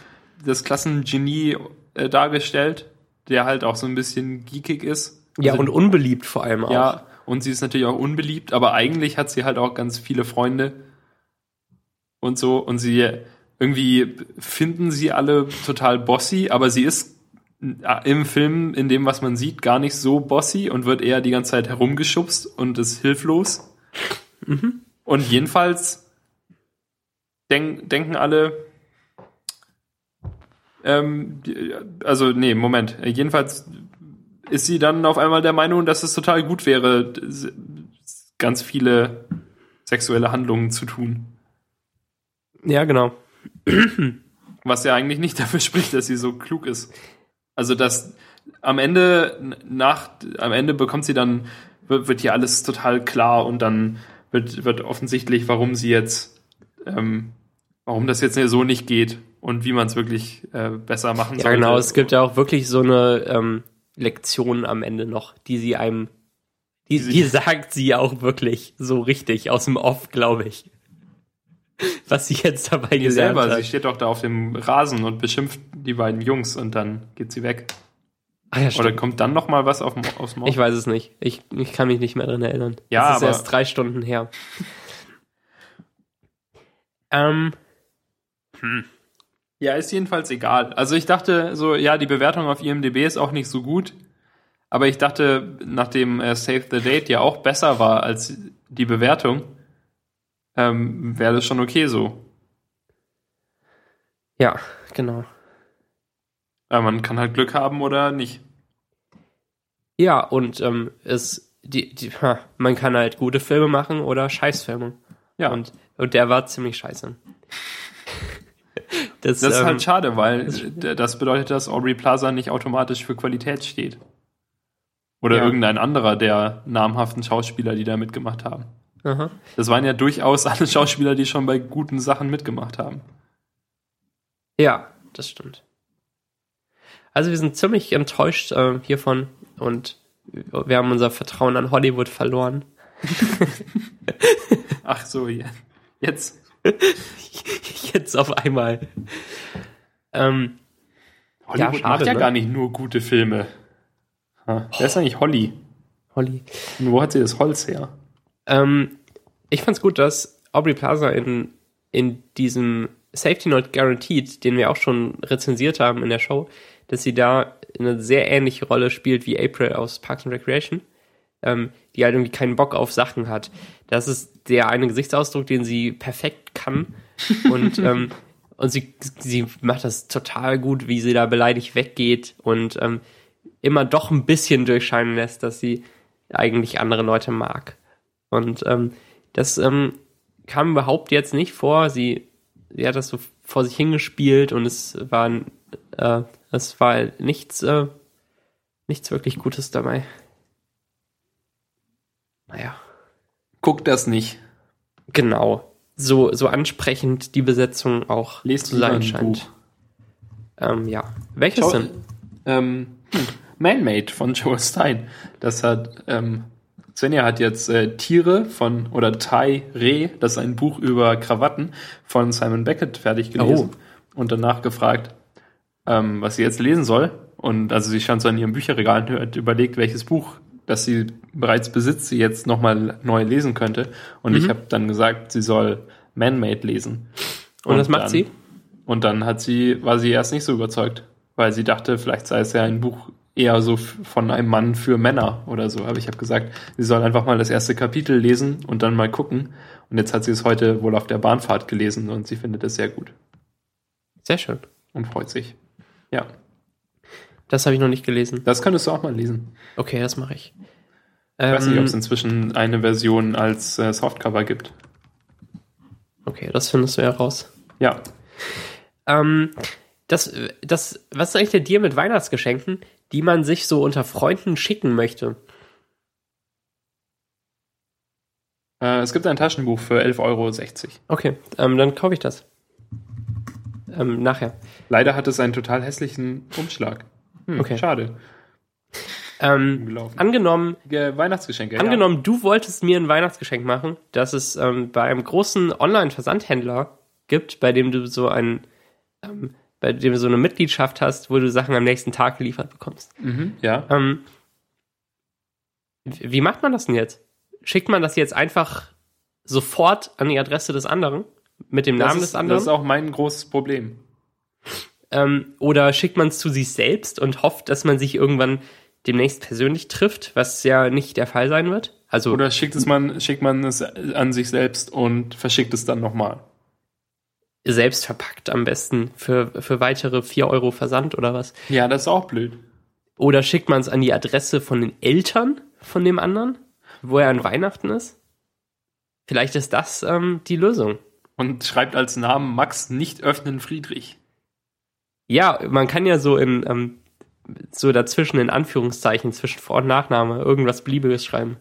das Klassengenie äh, dargestellt, der halt auch so ein bisschen geekig ist. Ja, also, und unbeliebt vor allem auch. Ja, und sie ist natürlich auch unbeliebt, aber eigentlich hat sie halt auch ganz viele Freunde und so und sie irgendwie finden sie alle total bossy, aber sie ist äh, im Film, in dem, was man sieht, gar nicht so bossy und wird eher die ganze Zeit herumgeschubst und ist hilflos. Mhm. Und jedenfalls denk, denken alle, ähm, also nee, Moment, jedenfalls ist sie dann auf einmal der Meinung, dass es total gut wäre, ganz viele sexuelle Handlungen zu tun. Ja, genau. Was ja eigentlich nicht dafür spricht, dass sie so klug ist. Also dass am Ende nach am Ende bekommt sie dann wird, wird hier alles total klar und dann wird wird offensichtlich, warum sie jetzt ähm, warum das jetzt so nicht geht und wie man es wirklich äh, besser machen ja, sollte. Ja, genau. Es gibt ja auch wirklich so eine ähm, Lektion am Ende noch, die sie einem, die, die, <laughs> sagt sie auch wirklich so richtig aus dem Off, glaube ich was sie jetzt dabei die gelernt selber, hat. Sie steht doch da auf dem Rasen und beschimpft die beiden Jungs und dann geht sie weg. Ah, ja, Oder kommt dann noch mal was auf, aufs Maul? Ich weiß es nicht. Ich, ich kann mich nicht mehr dran erinnern. Ja, das ist aber erst drei Stunden her. ähm. Hm. Ja, ist jedenfalls egal. Also ich dachte so, ja, die Bewertung auf IMDb ist auch nicht so gut. Aber ich dachte, nachdem äh, Save the Date ja auch besser war als die Bewertung, ähm, wäre das schon okay so. Ja, genau. Aber man kann halt Glück haben oder nicht. Ja, und ähm, es, die, die, man kann halt gute Filme machen oder Scheißfilme. Ja. Und, und der war ziemlich scheiße. <laughs> das, das, ist halt ähm, halt schade, weil das bedeutet, dass Aubrey Plaza nicht automatisch für Qualität steht. Oder ja. irgendein anderer der namhaften Schauspieler, die da mitgemacht haben. Aha. Das waren ja durchaus alle Schauspieler, die schon bei guten Sachen mitgemacht haben. Ja, das stimmt. Also wir sind ziemlich enttäuscht äh, hiervon und wir haben unser Vertrauen an Hollywood verloren. <laughs> Ach so, jetzt. <laughs> jetzt auf einmal. Ähm, Hollywood ja, schade, macht ja ne? gar nicht nur gute Filme. Ha, wer ist eigentlich Holly? Holly. Und wo hat sie das Holz her? Ähm, ich fand's gut, dass Aubrey Plaza in, in diesem Safety Not Guaranteed, den wir auch schon rezensiert haben in der Show, dass sie da eine sehr ähnliche Rolle spielt wie April aus Parks and Recreation, ähm, die halt irgendwie keinen Bock auf Sachen hat. Das ist der eine Gesichtsausdruck, den sie perfekt kann. <laughs> Und, ähm, und sie, sie macht das total gut, wie sie da beleidigt weggeht und ähm, immer doch ein bisschen durchscheinen lässt, dass sie eigentlich andere Leute mag. Und ähm, das ähm, kam überhaupt jetzt nicht vor. Sie, sie hat das so vor sich hingespielt und es war, äh, es war nichts, äh, nichts wirklich Gutes dabei. Naja. Guckt das nicht. Genau. So, so ansprechend die Besetzung auch Lest zu sein scheint. Ähm, ja. Welches Schau, denn? Ähm, hm. Man-Made von Joel Stein. Das hat, ähm, Svenja hat jetzt äh, Tiere von, oder Tai Re, das ist ein Buch über Krawatten von Simon Beckett fertig gelesen oh. und danach gefragt, ähm, was sie jetzt lesen soll. Und also sie stand so in ihrem Bücherregal und hat überlegt, welches Buch, das sie bereits besitzt, sie jetzt nochmal neu lesen könnte. Und mhm. ich habe dann gesagt, sie soll Man-Made lesen. Und, und das macht dann, sie? Und dann hat sie, war sie erst nicht so überzeugt, weil sie dachte, vielleicht sei es ja ein Buch eher so von einem Mann für Männer oder so. Aber ich habe gesagt, sie soll einfach mal das erste Kapitel lesen und dann mal gucken. Und jetzt hat sie es heute wohl auf der Bahnfahrt gelesen und sie findet es sehr gut. Sehr schön. Und freut sich. Ja. Das habe ich noch nicht gelesen. Das könntest du auch mal lesen. Okay, das mache ich. Ich ähm, weiß nicht, ob es ähm, inzwischen eine Version als äh, Softcover gibt. Okay, das findest du ja raus. Ja. Ähm, das, das, was ist eigentlich der Deal mit Weihnachtsgeschenken? die man sich so unter Freunden schicken möchte? Äh, es gibt ein Taschenbuch für 11,60 Euro. Okay, ähm, dann kaufe ich das. Ähm, nachher. Leider hat es einen total hässlichen Umschlag. Hm, okay. Schade. Ähm, angenommen, Weihnachtsgeschenke. Angenommen, ja. du wolltest mir ein Weihnachtsgeschenk machen, das es ähm, bei einem großen Online-Versandhändler gibt, bei dem du so ein ähm, bei dem du so eine Mitgliedschaft hast, wo du Sachen am nächsten Tag geliefert bekommst. Mhm, ja. Ähm, wie macht man das denn jetzt? Schickt man das jetzt einfach sofort an die Adresse des anderen? Mit dem Namen ist, des anderen? Das ist auch mein großes Problem. Ähm, oder schickt man es zu sich selbst und hofft, dass man sich irgendwann demnächst persönlich trifft, was ja nicht der Fall sein wird? Also, oder schickt, es man, schickt man es an sich selbst und verschickt es dann nochmal? selbst verpackt am besten für, für weitere 4 Euro Versand oder was. Ja, das ist auch blöd. Oder schickt man es an die Adresse von den Eltern von dem anderen, wo er an Weihnachten ist? Vielleicht ist das ähm, die Lösung. Und schreibt als Namen Max nicht öffnen Friedrich. Ja, man kann ja so in ähm, so dazwischen in Anführungszeichen zwischen Vor- und Nachname irgendwas Beliebiges schreiben.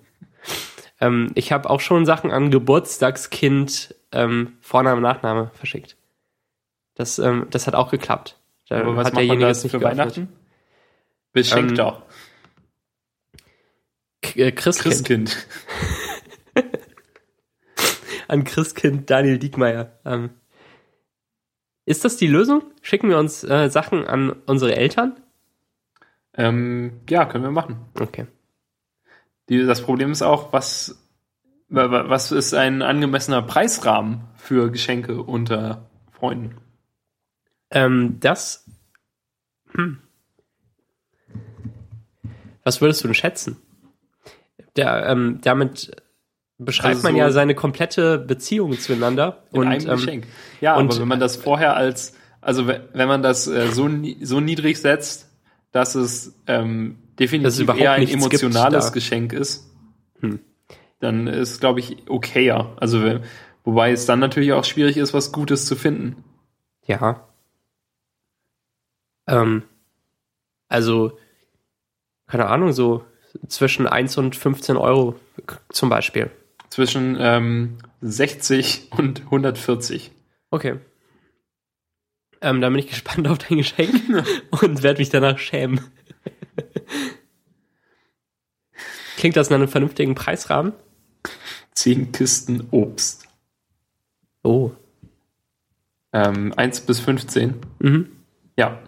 Ähm, ich habe auch schon Sachen an Geburtstagskind ähm, Vorname, Nachname verschickt. Das, ähm, das hat auch geklappt. Da Aber was hat derjenige das für geöffnet. Weihnachten? Beschenkt ähm, doch. Äh, Christkind. Christkind. <laughs> An Christkind Daniel Diekmeyer. Ähm, ist das die Lösung? Schicken wir uns äh, Sachen an unsere Eltern? Ähm, ja, können wir machen. Okay. Die, das Problem ist auch, was was ist ein angemessener Preisrahmen für Geschenke unter Freunden? Ähm, das. Hm. Was würdest du denn schätzen? Der, ähm, damit beschreibt also man ja seine komplette Beziehung zueinander. In und, einem ähm, Geschenk. Ja, und, aber wenn man das vorher als, also wenn man das äh, so, so niedrig setzt, dass es ähm, definitiv dass es eher ein emotionales Geschenk ist, hm. dann ist, glaube ich, okayer. Also wobei es dann natürlich auch schwierig ist, was Gutes zu finden. Ja. Ähm, also, keine Ahnung, so zwischen 1 und 15 Euro zum Beispiel. Zwischen ähm, 60 und 140. Okay. Ähm, da bin ich <laughs> gespannt auf dein Geschenk <laughs> und werde mich danach schämen. Klingt das in einem vernünftigen Preisrahmen? Zehn Kisten Obst. Oh. Ähm, 1 bis 15. Mhm. Ja.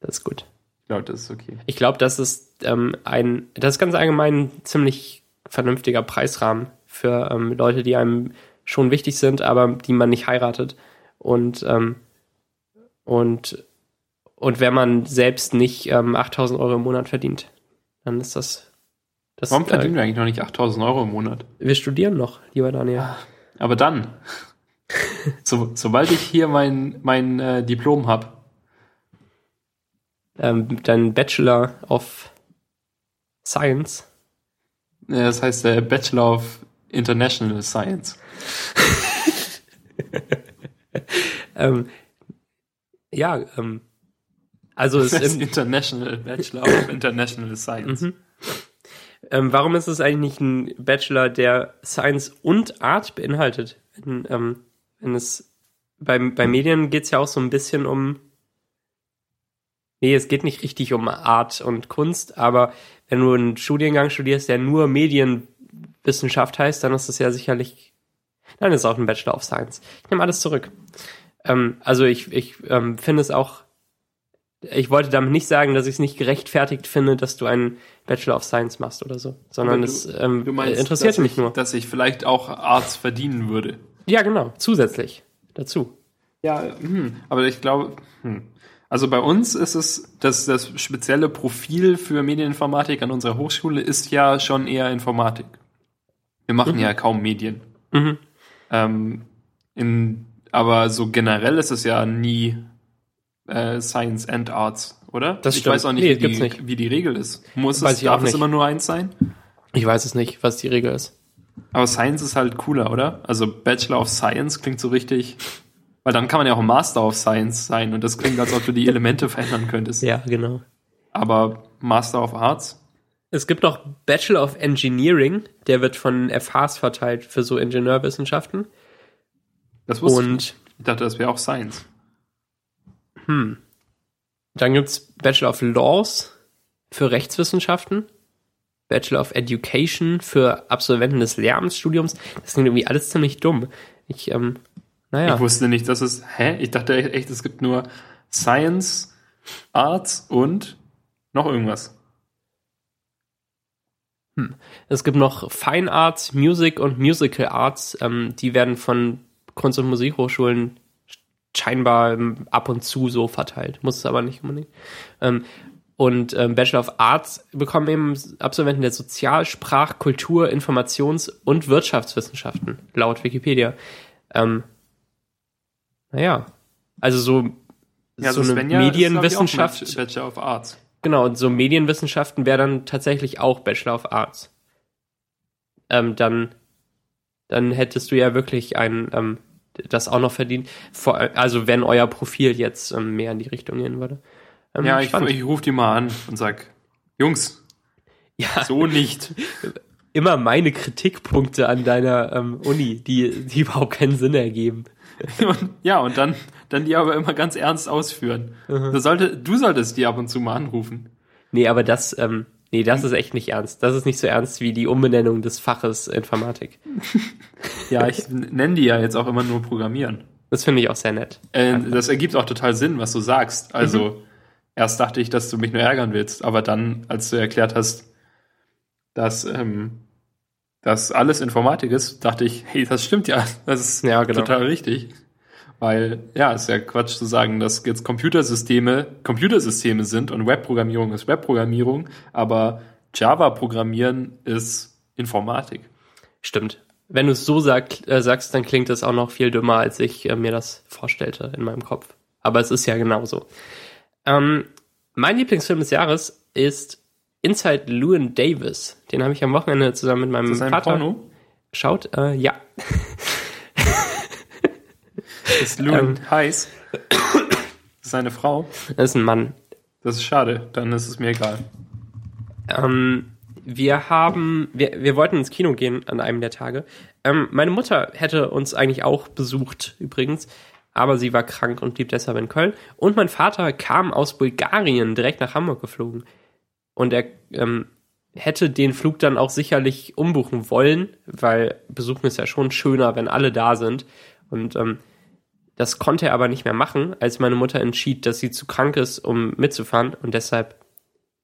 Das ist gut. Ich glaube, das ist okay. Ich glaube, das ist ähm, ein, das ist ganz allgemein ein ziemlich vernünftiger Preisrahmen für ähm, Leute, die einem schon wichtig sind, aber die man nicht heiratet. Und, ähm, und, und wenn man selbst nicht ähm, 8000 Euro im Monat verdient, dann ist das. das Warum verdienen wir eigentlich noch nicht 8000 Euro im Monat? Wir studieren noch, lieber Daniel. Aber dann. <laughs> so, sobald ich hier mein, mein äh, Diplom habe. Ähm, dein Bachelor of Science. Ja, das heißt der Bachelor of International Science. <laughs> ähm, ja, ähm, also <laughs> das ist International Bachelor of International Science. Mhm. Ähm, warum ist es eigentlich ein Bachelor, der Science und Art beinhaltet? Wenn, ähm, wenn es bei, bei Medien geht es ja auch so ein bisschen um. Nee, es geht nicht richtig um Art und Kunst, aber wenn du einen Studiengang studierst, der nur Medienwissenschaft heißt, dann ist das ja sicherlich. Nein, das ist auch ein Bachelor of Science. Ich nehme alles zurück. Ähm, also ich, ich ähm, finde es auch. Ich wollte damit nicht sagen, dass ich es nicht gerechtfertigt finde, dass du einen Bachelor of Science machst oder so, sondern es ähm, interessiert mich ich, nur. Dass ich vielleicht auch Arts verdienen würde. Ja, genau, zusätzlich dazu. Ja, hm, aber ich glaube, hm. also bei uns ist es, dass das spezielle Profil für Medieninformatik an unserer Hochschule ist ja schon eher Informatik. Wir machen mhm. ja kaum Medien. Mhm. Ähm, in, aber so generell ist es ja nie äh, Science and Arts, oder? Das ich stimmt. weiß auch nicht, nee, wie, die, nicht, wie die Regel ist. Muss weiß es, darf es immer nur eins sein? Ich weiß es nicht, was die Regel ist. Aber Science ist halt cooler, oder? Also Bachelor of Science klingt so richtig, weil dann kann man ja auch Master of Science sein und das klingt, als ob du die <laughs> Elemente verändern könntest. Ja, genau. Aber Master of Arts? Es gibt noch Bachelor of Engineering, der wird von FHs verteilt für so Ingenieurwissenschaften. Das wusste und, ich. Ich dachte, das wäre auch Science. Hm. Dann gibt's Bachelor of Laws für Rechtswissenschaften. Bachelor of Education für Absolventen des Lehramtsstudiums. Das klingt irgendwie alles ziemlich dumm. Ich, ähm, naja. Ich wusste nicht, dass es, hä? Ich dachte echt, es gibt nur Science, Arts und noch irgendwas. Hm. Es gibt noch Fine Arts, Music und Musical Arts. Ähm, die werden von Kunst- und Musikhochschulen scheinbar ähm, ab und zu so verteilt. Muss es aber nicht unbedingt. Ähm, und ähm, Bachelor of Arts bekommen eben Absolventen der Sozial-, Sprach-, Kultur-, Informations- und Wirtschaftswissenschaften, laut Wikipedia. Ähm, naja, also so, ja, so also eine Medienwissenschaft. Ist, Bachelor of Arts. Genau, und so Medienwissenschaften wäre dann tatsächlich auch Bachelor of Arts. Ähm, dann, dann hättest du ja wirklich ein, ähm, das auch noch verdient. Vor, also wenn euer Profil jetzt ähm, mehr in die Richtung gehen würde. Ähm, ja, ich, ich rufe die mal an und sag, Jungs, ja. so nicht. <laughs> Immer meine Kritikpunkte an deiner ähm, Uni, die, die überhaupt keinen Sinn ergeben. <laughs> Ja, und dann, dann die aber immer ganz ernst ausführen. Mhm. Sollte, du solltest die ab und zu mal anrufen. Nee, aber das, ähm, nee, das ist echt nicht ernst. Das ist nicht so ernst wie die Umbenennung des Faches Informatik. <laughs> ja, ich nenne die ja jetzt auch immer nur Programmieren. Das finde ich auch sehr nett. Äh, das ergibt auch total Sinn, was du sagst. Also, mhm. Erst dachte ich, dass du mich nur ärgern willst, aber dann, als du erklärt hast, dass ähm, das alles Informatik ist, dachte ich, hey, das stimmt ja. Das ist ja, genau. total richtig. Weil, ja, ist ja Quatsch zu sagen, dass jetzt Computersysteme Computersysteme sind und Webprogrammierung ist Webprogrammierung, aber Java-Programmieren ist Informatik. Stimmt. wenn du es so sag, äh, sagst, dann klingt es auch noch viel dümmer, als ich äh, mir das vorstellte in meinem Kopf. Aber es ist ja genauso. Ähm, mein Lieblingsfilm des Jahres ist Inside Llewyn Davis. Den habe ich am Wochenende zusammen mit meinem ist das Vater. Porno? Schaut, äh, ja. <laughs> ist Llewyn ähm, heiß? Ist eine Frau? Das ist ein Mann. Das ist schade, dann ist es mir egal. Ähm, wir haben, wir, wir wollten ins Kino gehen an einem der Tage. Ähm, meine Mutter hätte uns eigentlich auch besucht, übrigens, aber sie war krank und blieb deshalb in Köln. Und mein Vater kam aus Bulgarien direkt nach Hamburg geflogen. Und er ähm, hätte den Flug dann auch sicherlich umbuchen wollen, weil Besuchen ist ja schon schöner, wenn alle da sind. Und ähm, das konnte er aber nicht mehr machen, als meine Mutter entschied, dass sie zu krank ist, um mitzufahren. Und deshalb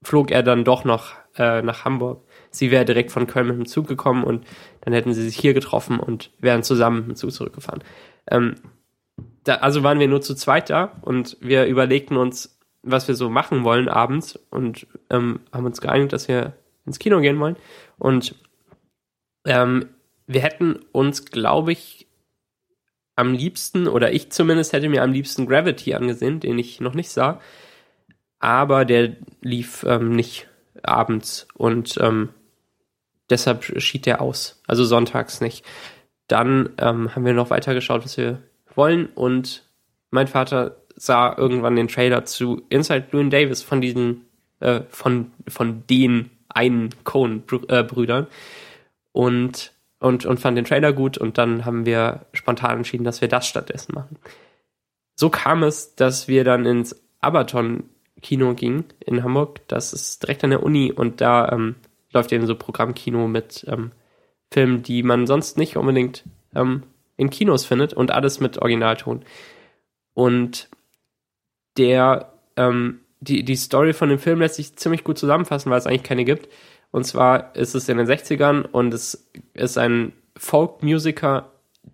flog er dann doch noch äh, nach Hamburg. Sie wäre direkt von Köln mit dem Zug gekommen und dann hätten sie sich hier getroffen und wären zusammen mit dem Zug zurückgefahren. Ähm, da, also waren wir nur zu zweit da und wir überlegten uns, was wir so machen wollen abends und ähm, haben uns geeinigt, dass wir ins Kino gehen wollen. Und ähm, wir hätten uns, glaube ich, am liebsten, oder ich zumindest hätte mir am liebsten Gravity angesehen, den ich noch nicht sah. Aber der lief ähm, nicht abends und ähm, deshalb schied der aus. Also sonntags nicht. Dann ähm, haben wir noch weiter geschaut, was wir wollen und mein Vater sah irgendwann den Trailer zu Inside Llewyn Davis von diesen, äh, von, von den einen Coen-Brüdern und, und, und fand den Trailer gut und dann haben wir spontan entschieden, dass wir das stattdessen machen. So kam es, dass wir dann ins Abaton Kino gingen in Hamburg. Das ist direkt an der Uni und da ähm, läuft eben so Programmkino mit ähm, Filmen, die man sonst nicht unbedingt ähm, in Kinos findet und alles mit Originalton. Und der, ähm, die, die Story von dem Film lässt sich ziemlich gut zusammenfassen, weil es eigentlich keine gibt. Und zwar ist es in den 60ern und es ist ein Folk-Musiker,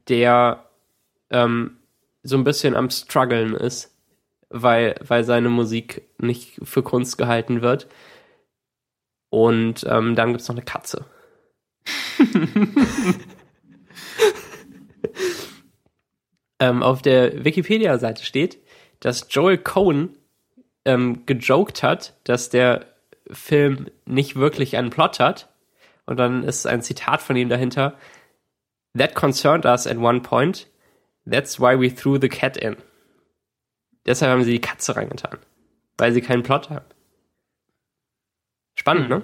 der ähm, so ein bisschen am struggeln ist, weil, weil seine Musik nicht für Kunst gehalten wird. Und ähm, dann gibt es noch eine Katze. <laughs> ähm, auf der Wikipedia-Seite steht, dass Joel Cohen ähm, gejoked hat, dass der Film nicht wirklich einen Plot hat. Und dann ist ein Zitat von ihm dahinter. That concerned us at one point. That's why we threw the cat in. Deshalb haben sie die Katze reingetan. Weil sie keinen Plot haben. Spannend, hm. ne?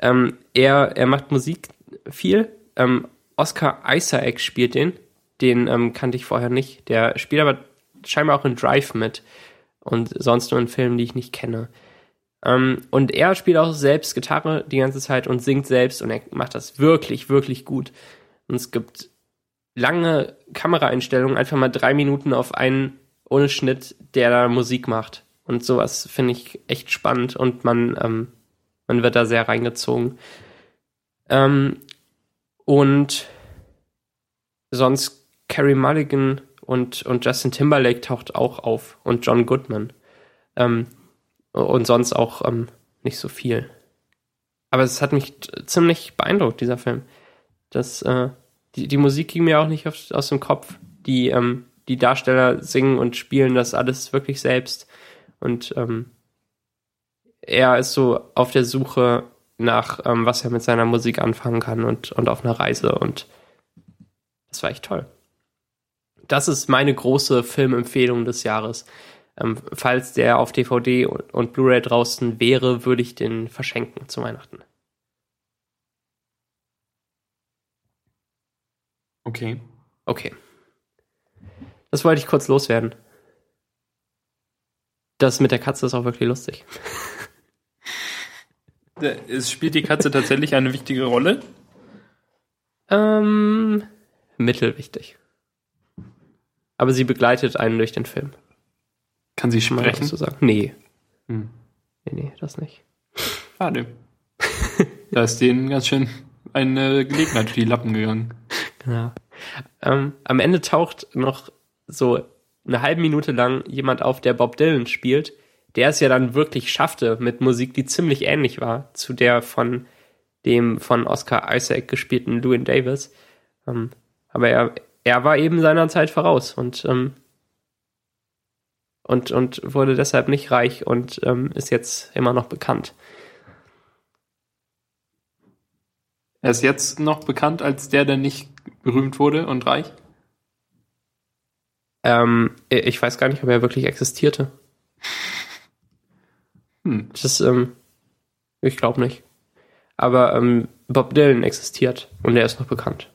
Ähm, er, er macht Musik viel. Ähm, Oscar Isaac spielt den. Den ähm, kannte ich vorher nicht. Der spielt aber scheinbar auch in Drive mit. Und sonst nur in Filmen, die ich nicht kenne. Ähm, und er spielt auch selbst Gitarre die ganze Zeit und singt selbst und er macht das wirklich, wirklich gut. Und es gibt lange Kameraeinstellungen, einfach mal drei Minuten auf einen ohne Schnitt, der da Musik macht. Und sowas finde ich echt spannend und man, ähm, man wird da sehr reingezogen. Ähm, und sonst Carrie Mulligan und, und Justin Timberlake taucht auch auf und John Goodman. Ähm, und sonst auch ähm, nicht so viel. Aber es hat mich ziemlich beeindruckt, dieser Film. Das, äh, die, die Musik ging mir auch nicht auf, aus dem Kopf. Die, ähm, die Darsteller singen und spielen das alles wirklich selbst. Und ähm, er ist so auf der Suche nach, ähm, was er mit seiner Musik anfangen kann und, und auf einer Reise. Und das war echt toll. Das ist meine große Filmempfehlung des Jahres. Ähm, falls der auf DVD und, Blu-ray draußen wäre, würde ich den verschenken zu Weihnachten. Okay. Okay. Das wollte ich kurz loswerden. Das mit der Katze ist auch wirklich lustig. <laughs> Es spielt die Katze tatsächlich eine wichtige Rolle? Ähm, mittelwichtig. Aber sie begleitet einen durch den Film. Kann sie sprechen? Mal, sagen? Nee. Hm. Nee, nee, das nicht. Schade. <laughs> da ist denen ganz schön eine Gelegenheit durch die Lappen gegangen. Genau. Ähm, am Ende taucht noch so eine halbe Minute lang jemand auf, der Bob Dylan spielt, der es ja dann wirklich schaffte mit Musik, die ziemlich ähnlich war zu der von dem von Oscar Isaac gespielten Llewyn Davis. Ähm, aber er, er war eben seiner Zeit voraus und, ähm, und, und wurde deshalb nicht reich und ähm, ist jetzt immer noch bekannt. Er ist jetzt noch bekannt als der, der nicht berühmt wurde und reich? Ähm, ich weiß gar nicht, ob er wirklich existierte. <laughs> Hm. Das, ähm, ich glaube nicht. Aber ähm, Bob Dylan existiert und er ist noch bekannt.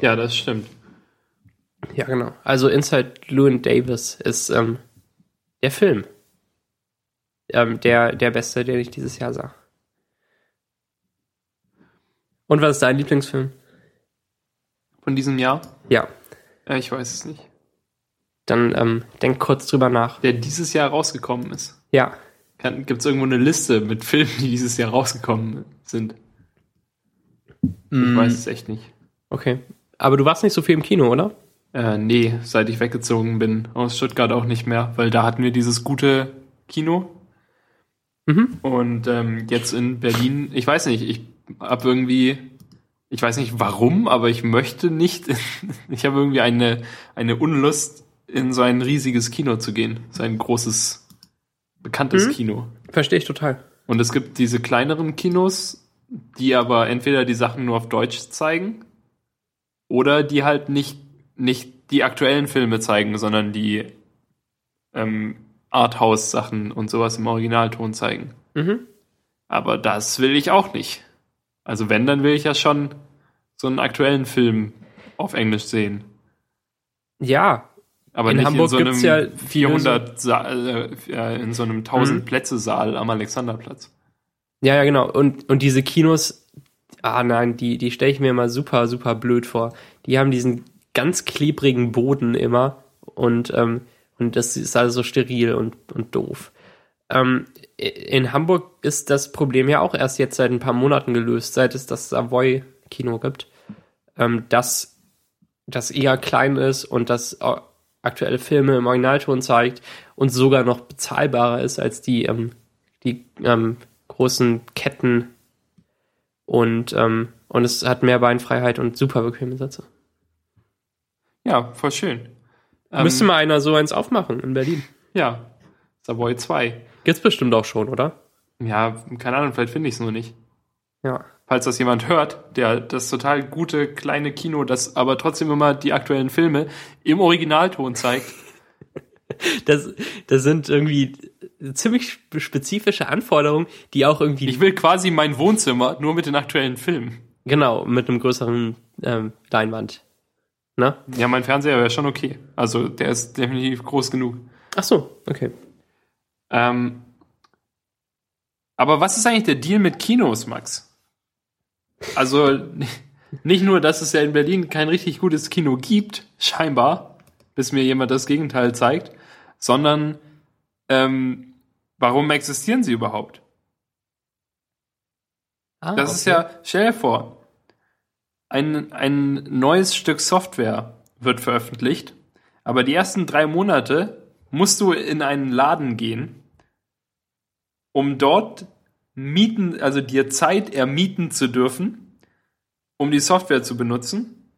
Ja, das stimmt. Ja, genau. Also Inside Llewyn Davis ist ähm, der Film. Ähm, der, der beste, den ich dieses Jahr sah. Und was ist dein Lieblingsfilm? Von diesem Jahr? Ja. Äh, ich weiß es nicht. Dann ähm, denk kurz drüber nach. Der dieses Jahr rausgekommen ist. Ja. Gibt es irgendwo eine Liste mit Filmen, die dieses Jahr rausgekommen sind? Ich mm. weiß es echt nicht. Okay. Aber du warst nicht so viel im Kino, oder? Äh, nee, seit ich weggezogen bin aus Stuttgart auch nicht mehr, weil da hatten wir dieses gute Kino. Mhm. Und ähm, jetzt in Berlin, ich weiß nicht, ich habe irgendwie, ich weiß nicht warum, aber ich möchte nicht, <laughs> ich habe irgendwie eine, eine Unlust, in so ein riesiges Kino zu gehen. So ein großes, bekanntes mhm. Kino. Verstehe ich total. Und es gibt diese kleineren Kinos, die aber entweder die Sachen nur auf Deutsch zeigen oder die halt nicht, nicht die aktuellen Filme zeigen, sondern die ähm, Arthouse-Sachen und sowas im Originalton zeigen. Mhm. Aber das will ich auch nicht. Also wenn, dann will ich ja schon so einen aktuellen Film auf Englisch sehen. Ja. Aber in nicht Hamburg in so einem ja 400 Saal, äh, in so einem 1000 mhm. Plätze Saal am Alexanderplatz. Ja, ja, genau. Und, und diese Kinos, ah nein, die, die stelle ich mir immer super, super blöd vor. Die haben diesen ganz klebrigen Boden immer und, ähm, und das ist also steril und, und doof. Ähm, in Hamburg ist das Problem ja auch erst jetzt seit ein paar Monaten gelöst, seit es das Savoy-Kino gibt, ähm, dass das eher klein ist und das aktuelle Filme im Originalton zeigt und sogar noch bezahlbarer ist als die, ähm, die ähm, großen Ketten und, ähm, und es hat mehr Beinfreiheit und super bequeme Sätze. Ja, voll schön. Müsste mal einer so eins aufmachen in Berlin. Ja, Savoy 2. Gibt's bestimmt auch schon, oder? Ja, keine Ahnung, vielleicht finde ich es nur nicht. Ja. Falls das jemand hört, der das total gute kleine Kino, das aber trotzdem immer die aktuellen Filme im Originalton zeigt. <laughs> das, das sind irgendwie ziemlich spezifische Anforderungen, die auch irgendwie. Ich will quasi mein Wohnzimmer nur mit den aktuellen Filmen. Genau, mit einem größeren ähm, Leinwand. Ne? Ja, mein Fernseher wäre schon okay. Also der ist definitiv groß genug. Ach so, okay. Ähm, aber was ist eigentlich der Deal mit Kinos, Max? Also <laughs> nicht nur, dass es ja in Berlin kein richtig gutes Kino gibt, scheinbar, bis mir jemand das Gegenteil zeigt, sondern ähm, warum existieren sie überhaupt? Ah, das okay. ist ja, stell dir vor, ein, ein neues Stück Software wird veröffentlicht, aber die ersten drei Monate musst du in einen Laden gehen um dort mieten, also dir Zeit ermieten zu dürfen, um die Software zu benutzen.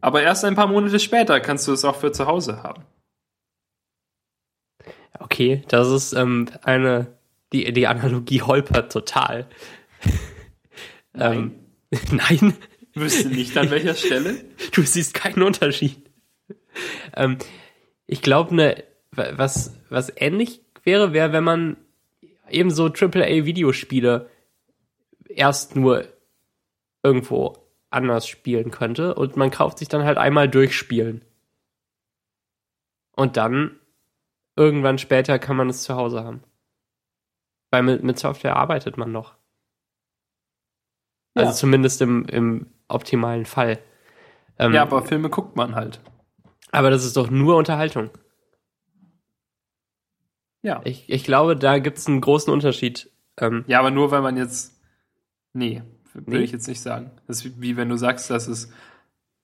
Aber erst ein paar Monate später kannst du es auch für zu Hause haben. Okay, das ist ähm, eine, die, die Analogie holpert total. <laughs> Nein. ähm, <laughs> nein. Wüsste nicht an welcher Stelle. <laughs> Du siehst keinen Unterschied. Ähm, ich glaube, ne, was, was ähnlich wäre, wäre, wenn man ebenso AAA-Videospiele erst nur irgendwo anders spielen könnte und man kauft sich dann halt einmal durchspielen. Und dann irgendwann später kann man es zu Hause haben. Weil mit, mit Software arbeitet man noch. Also ja. zumindest im, im optimalen Fall. Ähm, ja, aber Filme guckt man halt. Aber das ist doch nur Unterhaltung. Ja. Ich, ich glaube, da gibt es einen großen Unterschied. Ähm, ja, aber nur weil man jetzt. Nee, will nee. ich jetzt nicht sagen. Das ist wie wenn du sagst, dass es,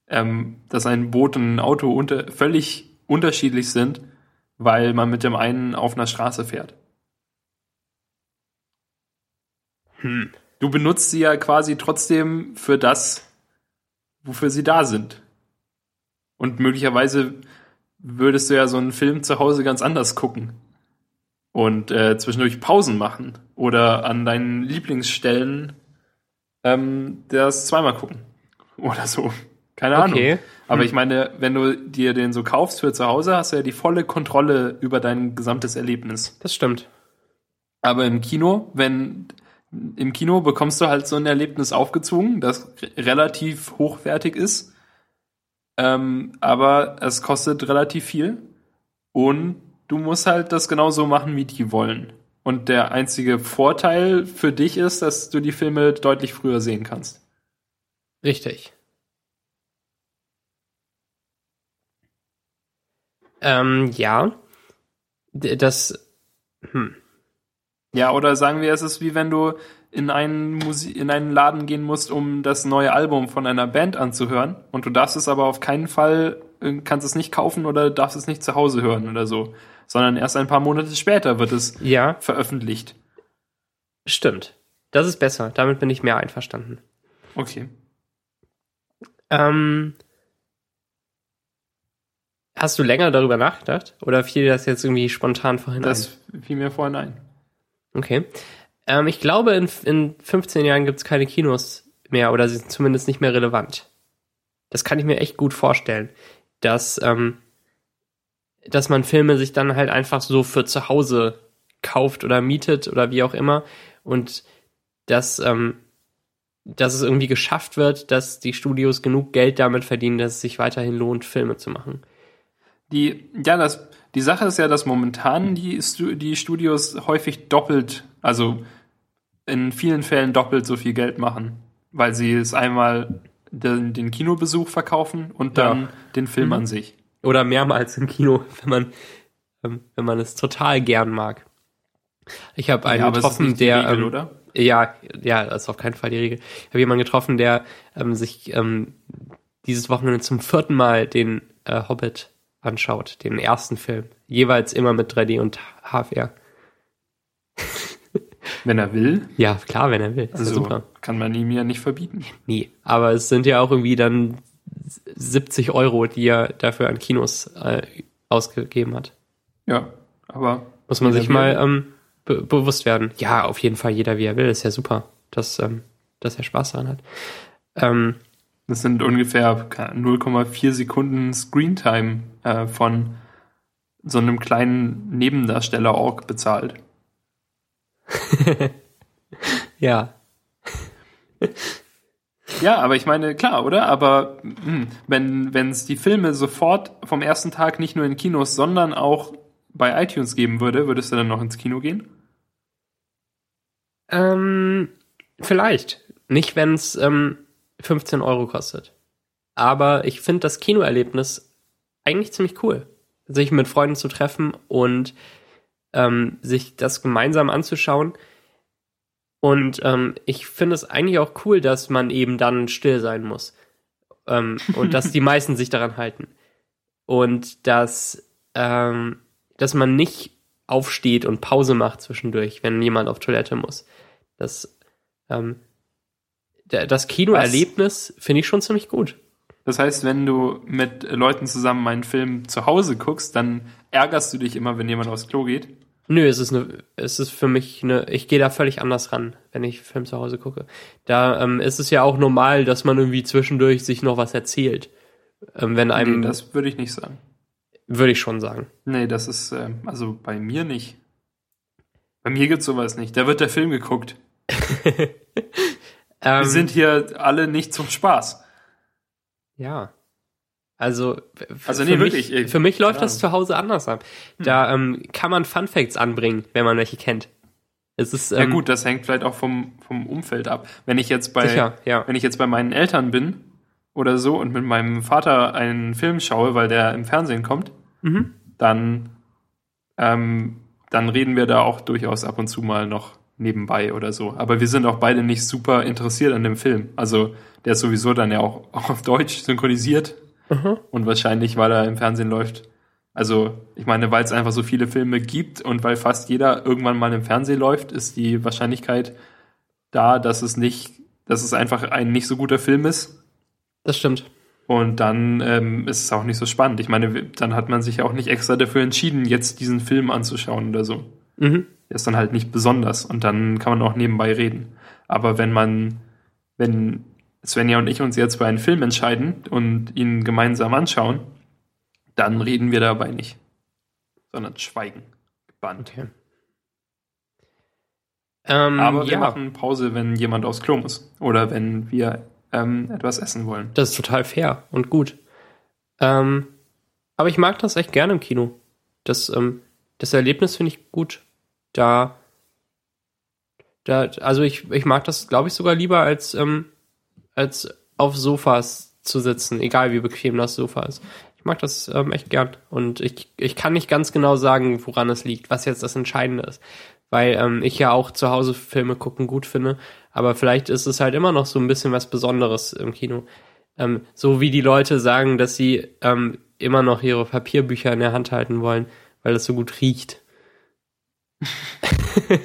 ähm, dass ein Boot und ein Auto unter, völlig unterschiedlich sind, weil man mit dem einen auf einer Straße fährt. Hm. Du benutzt sie ja quasi trotzdem für das, wofür sie da sind. Und möglicherweise würdest du ja so einen Film zu Hause ganz anders gucken. Und äh, zwischendurch Pausen machen. Oder an deinen Lieblingsstellen ähm, das zweimal gucken. <laughs> Oder so. Keine okay. Ahnung. Aber hm. ich meine, wenn du dir den so kaufst für zu Hause, hast du ja die volle Kontrolle über dein gesamtes Erlebnis. Das stimmt. Aber im Kino, wenn im Kino bekommst du halt so ein Erlebnis aufgezwungen, das relativ hochwertig ist. Ähm, aber es kostet relativ viel. Und du musst halt das genauso machen, wie die wollen. Und der einzige Vorteil für dich ist, dass du die Filme deutlich früher sehen kannst. Richtig. Ähm, ja. Das. Hm. Ja, oder sagen wir, es ist wie wenn du in einen, Musi in einen Laden gehen musst, um das neue Album von einer Band anzuhören. Und du darfst es aber auf keinen Fall, äh, kannst es nicht kaufen oder darfst es nicht zu Hause hören oder so. Sondern erst ein paar Monate später wird es ja. veröffentlicht. Stimmt. Das ist besser. Damit bin ich mehr einverstanden. Okay. Ähm, hast du länger darüber nachgedacht? Oder fiel dir das jetzt irgendwie spontan vorhin das ein? Das fiel mir vorhin ein. Okay. Ähm, ich glaube, in, in 15 Jahren gibt es keine Kinos mehr oder sie sind zumindest nicht mehr relevant. Das kann ich mir echt gut vorstellen, dass, ähm, dass man Filme sich dann halt einfach so für zu Hause kauft oder mietet oder wie auch immer und dass, ähm, dass es irgendwie geschafft wird, dass die Studios genug Geld damit verdienen, dass es sich weiterhin lohnt, Filme zu machen. Die, ja, das, die Sache ist ja, dass momentan die, die Studios häufig doppelt, also in vielen Fällen doppelt so viel Geld machen, weil sie es einmal den, den Kinobesuch verkaufen und dann ja. den Film mhm. an sich. Oder mehrmals im Kino, wenn man, ähm, wenn man es total gern mag. Ich habe einen ja, getroffen, der. Regel, ähm? Ja, ja, das ist auf keinen Fall die Regel. Ich habe jemanden getroffen, der ähm, sich ähm, dieses Wochenende zum vierten Mal den äh, Hobbit anschaut, den ersten Film. Jeweils immer mit 3D und HFR. Wenn er will? Ja, klar, wenn er will. Das also super. kann man ihm ja nicht verbieten. Nee, aber es sind ja auch irgendwie dann 70 Euro, die er dafür an Kinos äh, ausgegeben hat. Ja, aber. Muss man sich mal ähm, be bewusst werden. Ja, auf jeden Fall jeder wie er will. Ist ja super, dass, ähm, dass er Spaß daran hat. Ähm, das sind ungefähr 0,4 Sekunden Screentime äh, von so einem kleinen Nebendarsteller-Org bezahlt. <laughs> ja. ja, aber ich meine, klar, oder? Aber mh, hm, wenn es die Filme sofort vom ersten Tag nicht nur in Kinos, sondern auch bei iTunes geben würde, würdest du dann noch ins Kino gehen? Ähm, vielleicht. Nicht, wenn es ähm, 15 Euro kostet. Aber ich finde das Kinoerlebnis eigentlich ziemlich cool. Sich mit Freunden zu treffen und ähm, sich das gemeinsam anzuschauen. Und ähm, ich finde es eigentlich auch cool, dass man eben dann still sein muss. Ähm, und dass die <laughs> meisten sich daran halten. Und dass, ähm, dass man nicht aufsteht und Pause macht zwischendurch, wenn jemand auf Toilette muss. Das, ähm, das Kinoerlebnis finde ich schon ziemlich gut. Das heißt, wenn du mit Leuten zusammen einen Film zu Hause guckst, dann ärgerst du dich immer, wenn jemand aufs Klo geht? Nö, es ist eine, es ist für mich eine, ich gehe da völlig anders ran, wenn ich Film zu Hause gucke. Da ähm, ist es ja auch normal, dass man irgendwie zwischendurch sich noch was erzählt. Ähm, wenn einem. Nee, das würde ich nicht sagen. Würde ich schon sagen. Nee, das ist, äh, also bei mir nicht. Bei mir gibt's sowas nicht. Da wird der Film geguckt. <laughs> Wir ähm, sind hier alle nicht zum Spaß. Ja. Also, also nee, für, wirklich, mich, für mich läuft das zu Hause anders ab. Hm. Da ähm, kann man Fun Facts anbringen, wenn man welche kennt. Es ist, ähm, ja gut, das hängt vielleicht auch vom, vom Umfeld ab. Wenn ich jetzt bei, sicher, ja. wenn ich jetzt bei meinen Eltern bin oder so und mit meinem Vater einen Film schaue, weil der im Fernsehen kommt, mhm. dann, ähm, dann reden wir da auch durchaus ab und zu mal noch nebenbei oder so. Aber wir sind auch beide nicht super interessiert an dem Film. Also der ist sowieso dann ja auch, <laughs> auch auf Deutsch synchronisiert. Mhm. Und wahrscheinlich, weil er im Fernsehen läuft. Also, ich meine, weil es einfach so viele Filme gibt und weil fast jeder irgendwann mal im Fernsehen läuft, ist die Wahrscheinlichkeit da, dass es nicht, dass es einfach ein nicht so guter Film ist, Das stimmt. Und dann ähm, ist es auch nicht so spannend. Ich meine, dann hat man sich auch nicht extra dafür entschieden, jetzt diesen Film anzuschauen oder so. Mhm. Der ist dann halt nicht besonders und dann kann man auch nebenbei reden. Aber wenn man, wenn Svenja und ich uns jetzt für einen Film entscheiden und ihn gemeinsam anschauen, dann reden wir dabei nicht, sondern schweigen. Gebannt. Okay. Ähm, Aber wir ja. machen Pause, wenn jemand aufs Klo muss oder wenn wir ähm, etwas essen wollen. Das ist total fair und gut. Ähm, aber ich mag das echt gerne im Kino. Das, ähm, das Erlebnis finde ich gut. Da, da, also ich, ich mag das, glaube ich, sogar lieber als, ähm, als auf Sofas zu sitzen, egal wie bequem das Sofa ist. Ich mag das ähm, echt gern. Und ich, ich kann nicht ganz genau sagen, woran es liegt, was jetzt das Entscheidende ist. Weil ähm, ich ja auch zu Hause Filme gucken gut finde. Aber vielleicht ist es halt immer noch so ein bisschen was Besonderes im Kino. Ähm, so wie die Leute sagen, dass sie ähm, immer noch ihre Papierbücher in der Hand halten wollen, weil es so gut riecht. <laughs>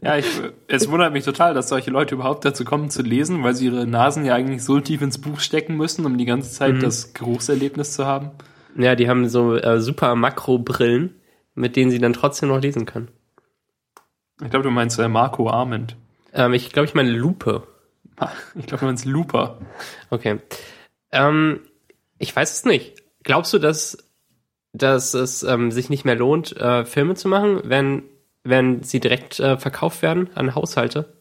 ja, ich, es wundert mich total, dass solche Leute überhaupt dazu kommen zu lesen, weil sie ihre Nasen ja eigentlich so tief ins Buch stecken müssen, um die ganze Zeit mhm. das Geruchserlebnis zu haben. Ja, die haben so äh, super Makrobrillen, mit denen sie dann trotzdem noch lesen können. Ich glaube, du meinst äh, Marco Arment. Ähm, ich glaube, ich meine Lupe. Ich glaube, du meinst Looper. Okay. Ähm, ich weiß es nicht. Glaubst du, dass, dass es ähm, sich nicht mehr lohnt, äh, Filme zu machen, wenn, wenn sie direkt äh, verkauft werden an Haushalte?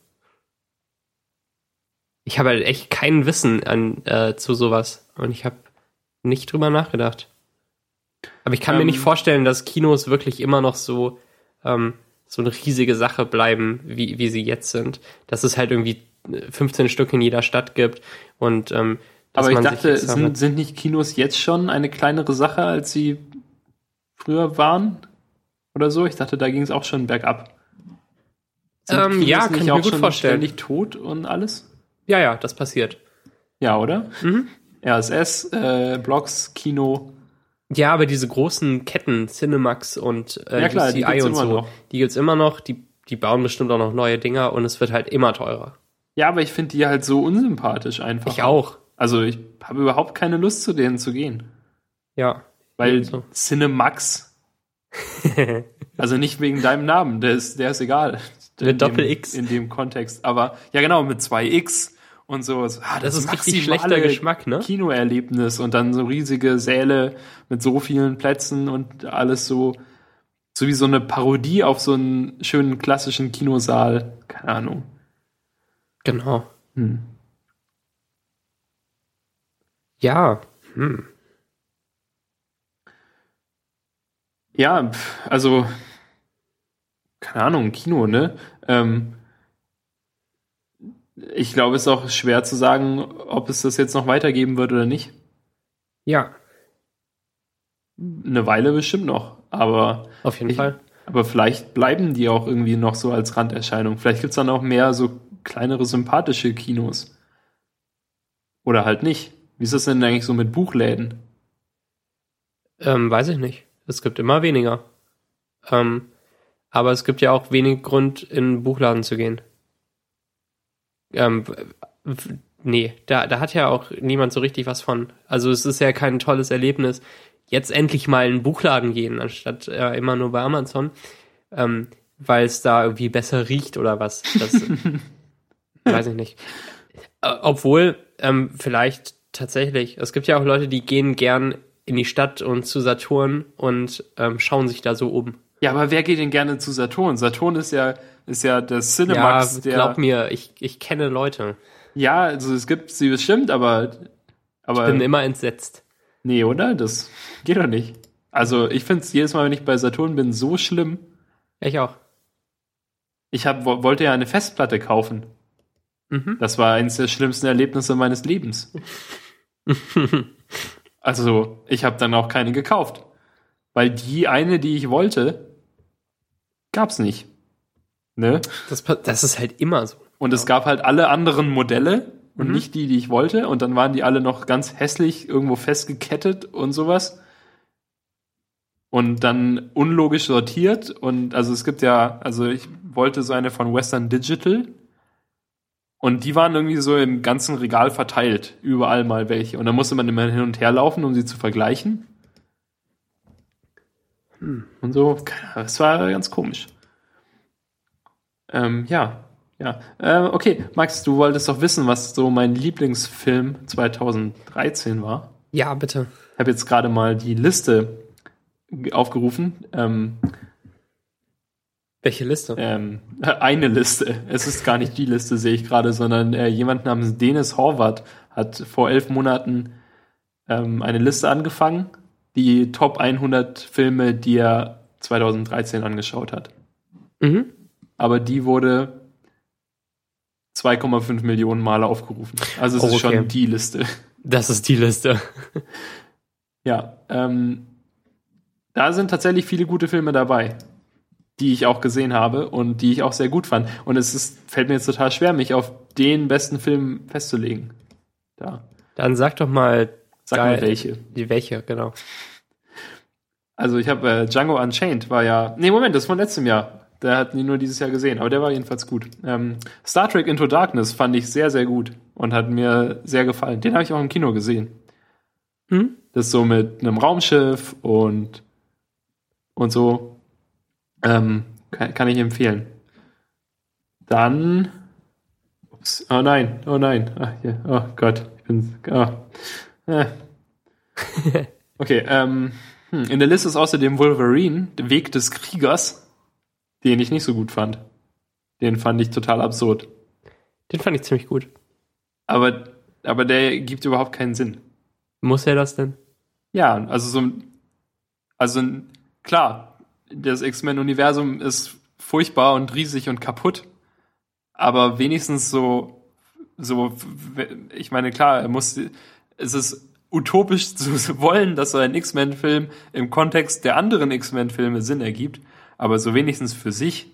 Ich habe halt echt kein Wissen an, äh, zu sowas und ich habe nicht drüber nachgedacht. Aber ich kann mir nicht ähm. vorstellen, dass Kinos wirklich immer noch so ähm, so eine riesige Sache bleiben, wie, wie sie jetzt sind. Dass es halt irgendwie 15 Stück in jeder Stadt gibt und ähm, aber ich dachte, sind, sind nicht Kinos jetzt schon eine kleinere Sache, als sie früher waren? Oder so? Ich dachte, da ging es auch schon bergab. Ähm, ja, kann ich mir gut vorstellen. Ständig tot und alles? Ja, ja, das passiert. Ja, oder? Mhm. RSS, äh, Blogs, Kino. Ja, aber diese großen Ketten, Cinemax und äh, ja, klar, UCI und so, noch. die gibt's immer noch, die, die bauen bestimmt auch noch neue Dinger und es wird halt immer teurer. Ja, aber ich finde die halt so unsympathisch einfach. Ich auch. Also ich habe überhaupt keine Lust zu denen zu gehen. Ja. Weil so. Cinemax. <laughs> also nicht wegen deinem Namen, der ist, der ist egal. Mit Doppel X. In dem Kontext. Aber ja genau, mit zwei X und so. Ah, das, das ist richtig schlechter Geschmack, ne? Kinoerlebnis und dann so riesige Säle mit so vielen Plätzen und alles so, so wie so eine Parodie auf so einen schönen klassischen Kinosaal. Keine Ahnung. Genau. Hm. Ja. Hm. Ja, also keine Ahnung, Kino, ne? Ähm, ich glaube, es ist auch schwer zu sagen, ob es das jetzt noch weitergeben wird oder nicht. Ja. Eine Weile bestimmt noch, aber. Auf jeden ich, Fall. Aber vielleicht bleiben die auch irgendwie noch so als Randerscheinung. Vielleicht gibt es dann auch mehr so kleinere sympathische Kinos. Oder halt nicht. Wie ist das denn eigentlich so mit Buchläden? Ähm, weiß ich nicht. Es gibt immer weniger. Ähm, aber es gibt ja auch wenig Grund, in einen Buchladen zu gehen. Ähm, nee, da, da hat ja auch niemand so richtig was von. Also es ist ja kein tolles Erlebnis, jetzt endlich mal in einen Buchladen gehen, anstatt äh, immer nur bei Amazon, ähm, weil es da irgendwie besser riecht oder was. Das <laughs> weiß ich nicht. Äh, obwohl, ähm, vielleicht tatsächlich, es gibt ja auch Leute, die gehen gern in die Stadt und zu Saturn und ähm, schauen sich da so um. Ja, aber wer geht denn gerne zu Saturn? Saturn ist ja ist ja der Cinemax. Ja, glaub mir, ich, ich kenne Leute. Ja, also es gibt sie bestimmt, aber, aber. Ich bin immer entsetzt. Nee, oder? Das geht doch nicht. Also ich finde es jedes Mal, wenn ich bei Saturn bin, so schlimm. Ich auch. Ich hab, wollte ja eine Festplatte kaufen. Mhm. Das war eines der schlimmsten Erlebnisse meines Lebens. <laughs> also ich habe dann auch keine gekauft. Weil die eine, die ich wollte, gab's nicht. Ne? Das, das ist halt immer so. Und es gab halt alle anderen Modelle und mhm. nicht die, die ich wollte. Und dann waren die alle noch ganz hässlich irgendwo festgekettet und sowas. Und dann unlogisch sortiert. Und also es gibt ja, also ich wollte so eine von Western Digital. Und die waren irgendwie so im ganzen Regal verteilt, überall mal welche. Und dann musste man immer hin und her laufen, um sie zu vergleichen. Hm. Und so, das war ganz komisch. Ähm, ja, ja. Äh, okay, Max, du wolltest doch wissen, was so mein Lieblingsfilm 2013 war. Ja, bitte. Ich habe jetzt gerade mal die Liste aufgerufen. Ähm, welche Liste? Ähm, eine Liste. Es ist gar nicht die Liste, sehe ich gerade, sondern äh, jemand namens Dennis Horvath hat vor elf Monaten ähm, eine Liste angefangen, die Top 100 Filme, die er 2013 angeschaut hat. Mhm. Aber die wurde 2,5 Millionen Male aufgerufen. Also es oh, ist schon die Liste. Das ist die Liste. ja, ähm, da sind tatsächlich viele gute Filme dabei die ich auch gesehen habe und die ich auch sehr gut fand. Und es ist, fällt mir jetzt total schwer, mich auf den besten Film festzulegen. Da. Dann sag doch mal, sag mal welche. Die welche, genau. Also ich habe äh, Django Unchained war ja. Nee, Moment, das ist von letztem Jahr. Der hat nie nur dieses Jahr gesehen, aber der war jedenfalls gut. Ähm, Star Trek Into Darkness fand ich sehr, sehr gut und hat mir sehr gefallen. Den habe ich auch im Kino gesehen. Hm? Das ist so mit einem Raumschiff und und so. Ähm, kann, kann, ich empfehlen. Dann. Ups, oh nein, oh nein. Ach, hier, oh Gott, ich bin. Oh. Äh. <laughs> Okay, ähm, hm, in der Liste ist außerdem Wolverine, der Weg des Kriegers, den ich nicht so gut fand. Den fand ich total absurd. Den fand ich ziemlich gut. Aber, aber der gibt überhaupt keinen Sinn. Muss er das denn? Ja, also so, also klar, das X-Men-Universum ist furchtbar und riesig und kaputt. Aber wenigstens so, so, ich meine, klar, er muss, es ist utopisch <laughs> zu wollen, dass so ein X-Men-Film im Kontext der anderen X-Men-Filme Sinn ergibt. Aber so wenigstens für sich.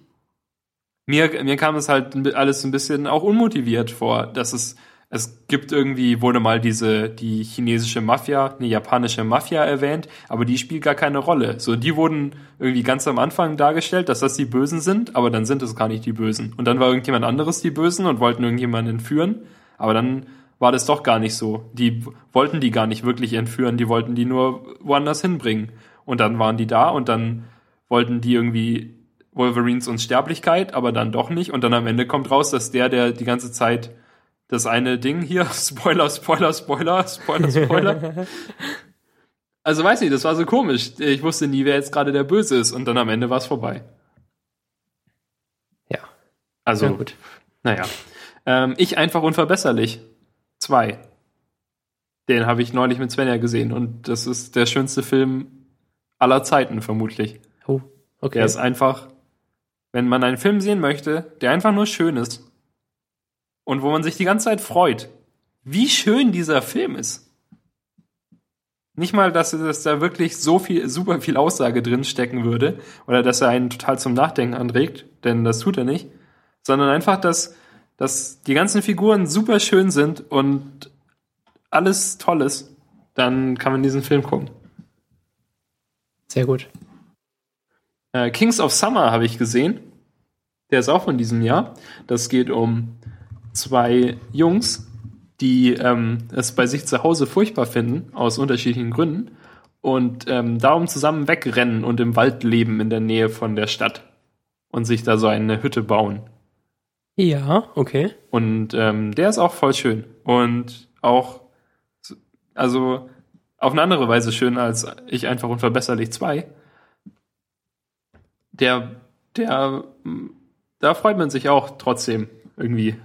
Mir, mir kam es halt alles ein bisschen auch unmotiviert vor, dass es es gibt irgendwie, wurde mal diese, die chinesische Mafia, eine japanische Mafia erwähnt, aber die spielt gar keine Rolle. So, die wurden irgendwie ganz am Anfang dargestellt, dass das die Bösen sind, aber dann sind es gar nicht die Bösen. Und dann war irgendjemand anderes die Bösen und wollten irgendjemanden entführen, aber dann war das doch gar nicht so. Die wollten die gar nicht wirklich entführen, die wollten die nur woanders hinbringen. Und dann waren die da und dann wollten die irgendwie Wolverines Unsterblichkeit, aber dann doch nicht. Und dann am Ende kommt raus, dass der, der die ganze Zeit das eine Ding hier, <laughs> Spoiler, Spoiler, Spoiler, Spoiler, Spoiler. <laughs> also weiß nicht, das war so komisch. Ich wusste nie, wer jetzt gerade der Böse ist und dann am Ende war es vorbei. Ja. Also, ja, gut. naja. Ähm, ich einfach unverbesserlich. Zwei. Den habe ich neulich mit Svenja gesehen und das ist der schönste Film aller Zeiten vermutlich. Oh, okay. Der ist einfach, wenn man einen Film sehen möchte, der einfach nur schön ist, und wo man sich die ganze Zeit freut, wie schön dieser Film ist. Nicht mal, dass, dass da wirklich so viel, super viel Aussage drin stecken würde oder dass er einen total zum Nachdenken anregt, denn das tut er nicht, sondern einfach, dass, dass die ganzen Figuren super schön sind und alles toll ist, dann kann man diesen Film gucken. Sehr gut. Äh, Kings of Summer habe ich gesehen. Der ist auch von diesem Jahr. Das geht um zwei Jungs, die ähm, es bei sich zu Hause furchtbar finden, aus unterschiedlichen Gründen, und ähm, darum zusammen wegrennen und im Wald leben in der Nähe von der Stadt und sich da so eine Hütte bauen. Ja, okay. Und ähm, der ist auch voll schön und auch, also auf eine andere Weise schön als ich einfach unverbesserlich zwei. Der, der, da freut man sich auch trotzdem irgendwie.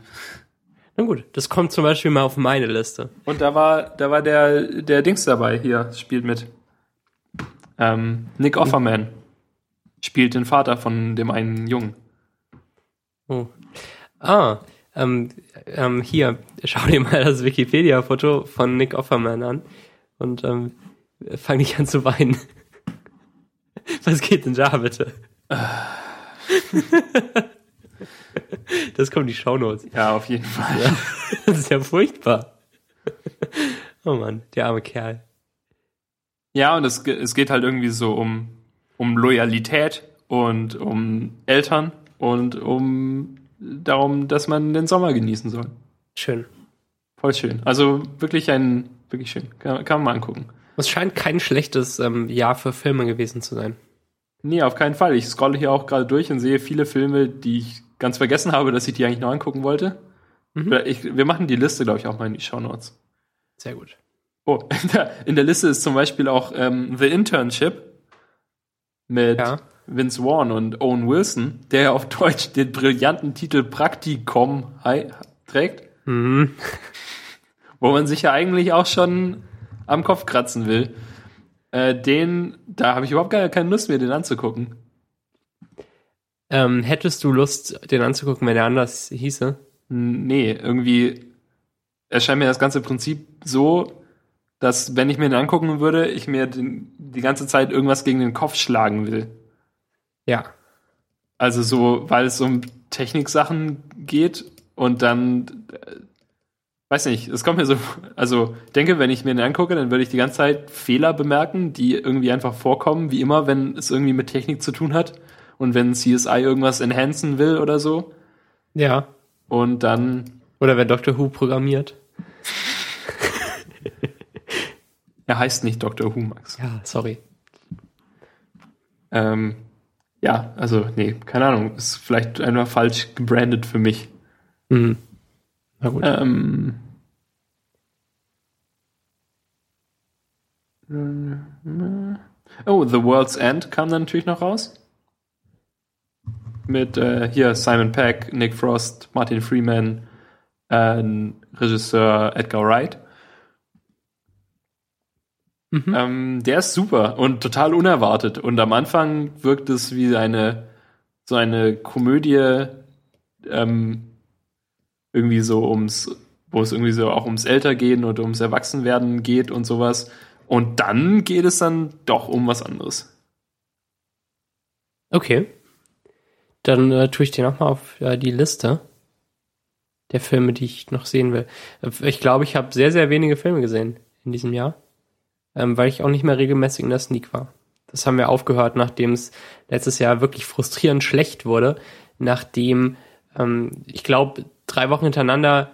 Na gut, das kommt zum Beispiel mal auf meine Liste. Und da war, da war der, der Dings dabei hier, spielt mit. Ähm, Nick Offerman spielt den Vater von dem einen Jungen. Oh. Ah, ähm, ähm, hier, schau dir mal das Wikipedia-Foto von Nick Offerman an und ähm, fang nicht an zu weinen. <laughs> Was geht denn da bitte? <laughs> Das kommen die Shownotes. Ja, auf jeden Fall. Ja, <laughs> das ist ja furchtbar. Oh Mann, der arme Kerl. Ja, und es, es geht halt irgendwie so um, um Loyalität und um Eltern und um darum, dass man den Sommer genießen soll. Schön. Voll schön. Also wirklich ein, wirklich schön. Kann, kann man mal angucken. Es scheint kein schlechtes ähm, Jahr für Filme gewesen zu sein. Nee, auf keinen Fall. Ich scrolle hier auch gerade durch und sehe viele Filme, die ich ganz vergessen habe, dass ich die eigentlich noch angucken wollte. Mhm. Ich, wir machen die Liste, glaube ich, auch mal in die Show Notes. Sehr gut. Oh, <laughs> in der, in der Liste ist zum Beispiel auch ähm, The Internship mit ja. Vince Vaughn und Owen Wilson, der auf Deutsch den brillanten Titel Praktikum trägt. Mhm. <laughs> Wo man sich ja eigentlich auch schon am Kopf kratzen will. Äh, den, da habe ich überhaupt gar keine Lust mehr, den anzugucken. Ähm, hättest du Lust, den anzugucken, wenn der anders hieße? Nee, irgendwie erscheint mir das ganze Prinzip so, dass wenn ich mir den angucken würde, ich mir den, die ganze Zeit irgendwas gegen den Kopf schlagen will. Ja. Also so, weil es um Techniksachen geht und dann äh, weiß nicht, es kommt mir so, also denke, wenn ich mir den angucke, dann würde ich die ganze Zeit Fehler bemerken, die irgendwie einfach vorkommen, wie immer, wenn es irgendwie mit Technik zu tun hat und wenn CSI irgendwas enhancen will oder so. Ja. Und dann. Oder wenn Dr. Who programmiert. <laughs> er heißt nicht Dr. Who, Max. Ja, sorry. Ähm, ja, also, nee, keine Ahnung. Ist vielleicht einfach falsch gebrandet für mich. Mhm. Na gut. Ähm, oh, The World's End kam dann natürlich noch raus. Mit äh, hier Simon Peck, Nick Frost, Martin Freeman, äh, Regisseur Edgar Wright. Mhm. Ähm, der ist super und total unerwartet. Und am Anfang wirkt es wie eine so eine Komödie ähm, irgendwie so ums, wo es irgendwie so auch ums Ältergehen und ums Erwachsenwerden geht und sowas. Und dann geht es dann doch um was anderes. Okay. Dann äh, tue ich dir nochmal auf äh, die Liste der Filme, die ich noch sehen will. Ich glaube, ich habe sehr, sehr wenige Filme gesehen in diesem Jahr, ähm, weil ich auch nicht mehr regelmäßig in der Sneak war. Das haben wir aufgehört, nachdem es letztes Jahr wirklich frustrierend schlecht wurde, nachdem ähm, ich glaube, drei Wochen hintereinander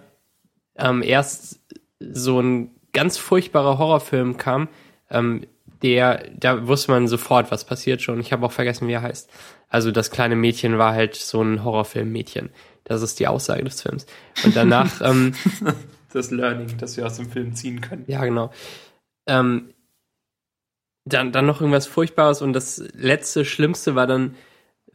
ähm, erst so ein ganz furchtbarer Horrorfilm kam, ähm, der, da wusste man sofort, was passiert schon. Ich habe auch vergessen, wie er heißt. Also das kleine Mädchen war halt so ein Horrorfilm-Mädchen. Das ist die Aussage des Films. Und danach. <laughs> ähm, das Learning, das wir aus dem Film ziehen können. Ja, genau. Ähm, dann, dann noch irgendwas Furchtbares und das letzte Schlimmste war dann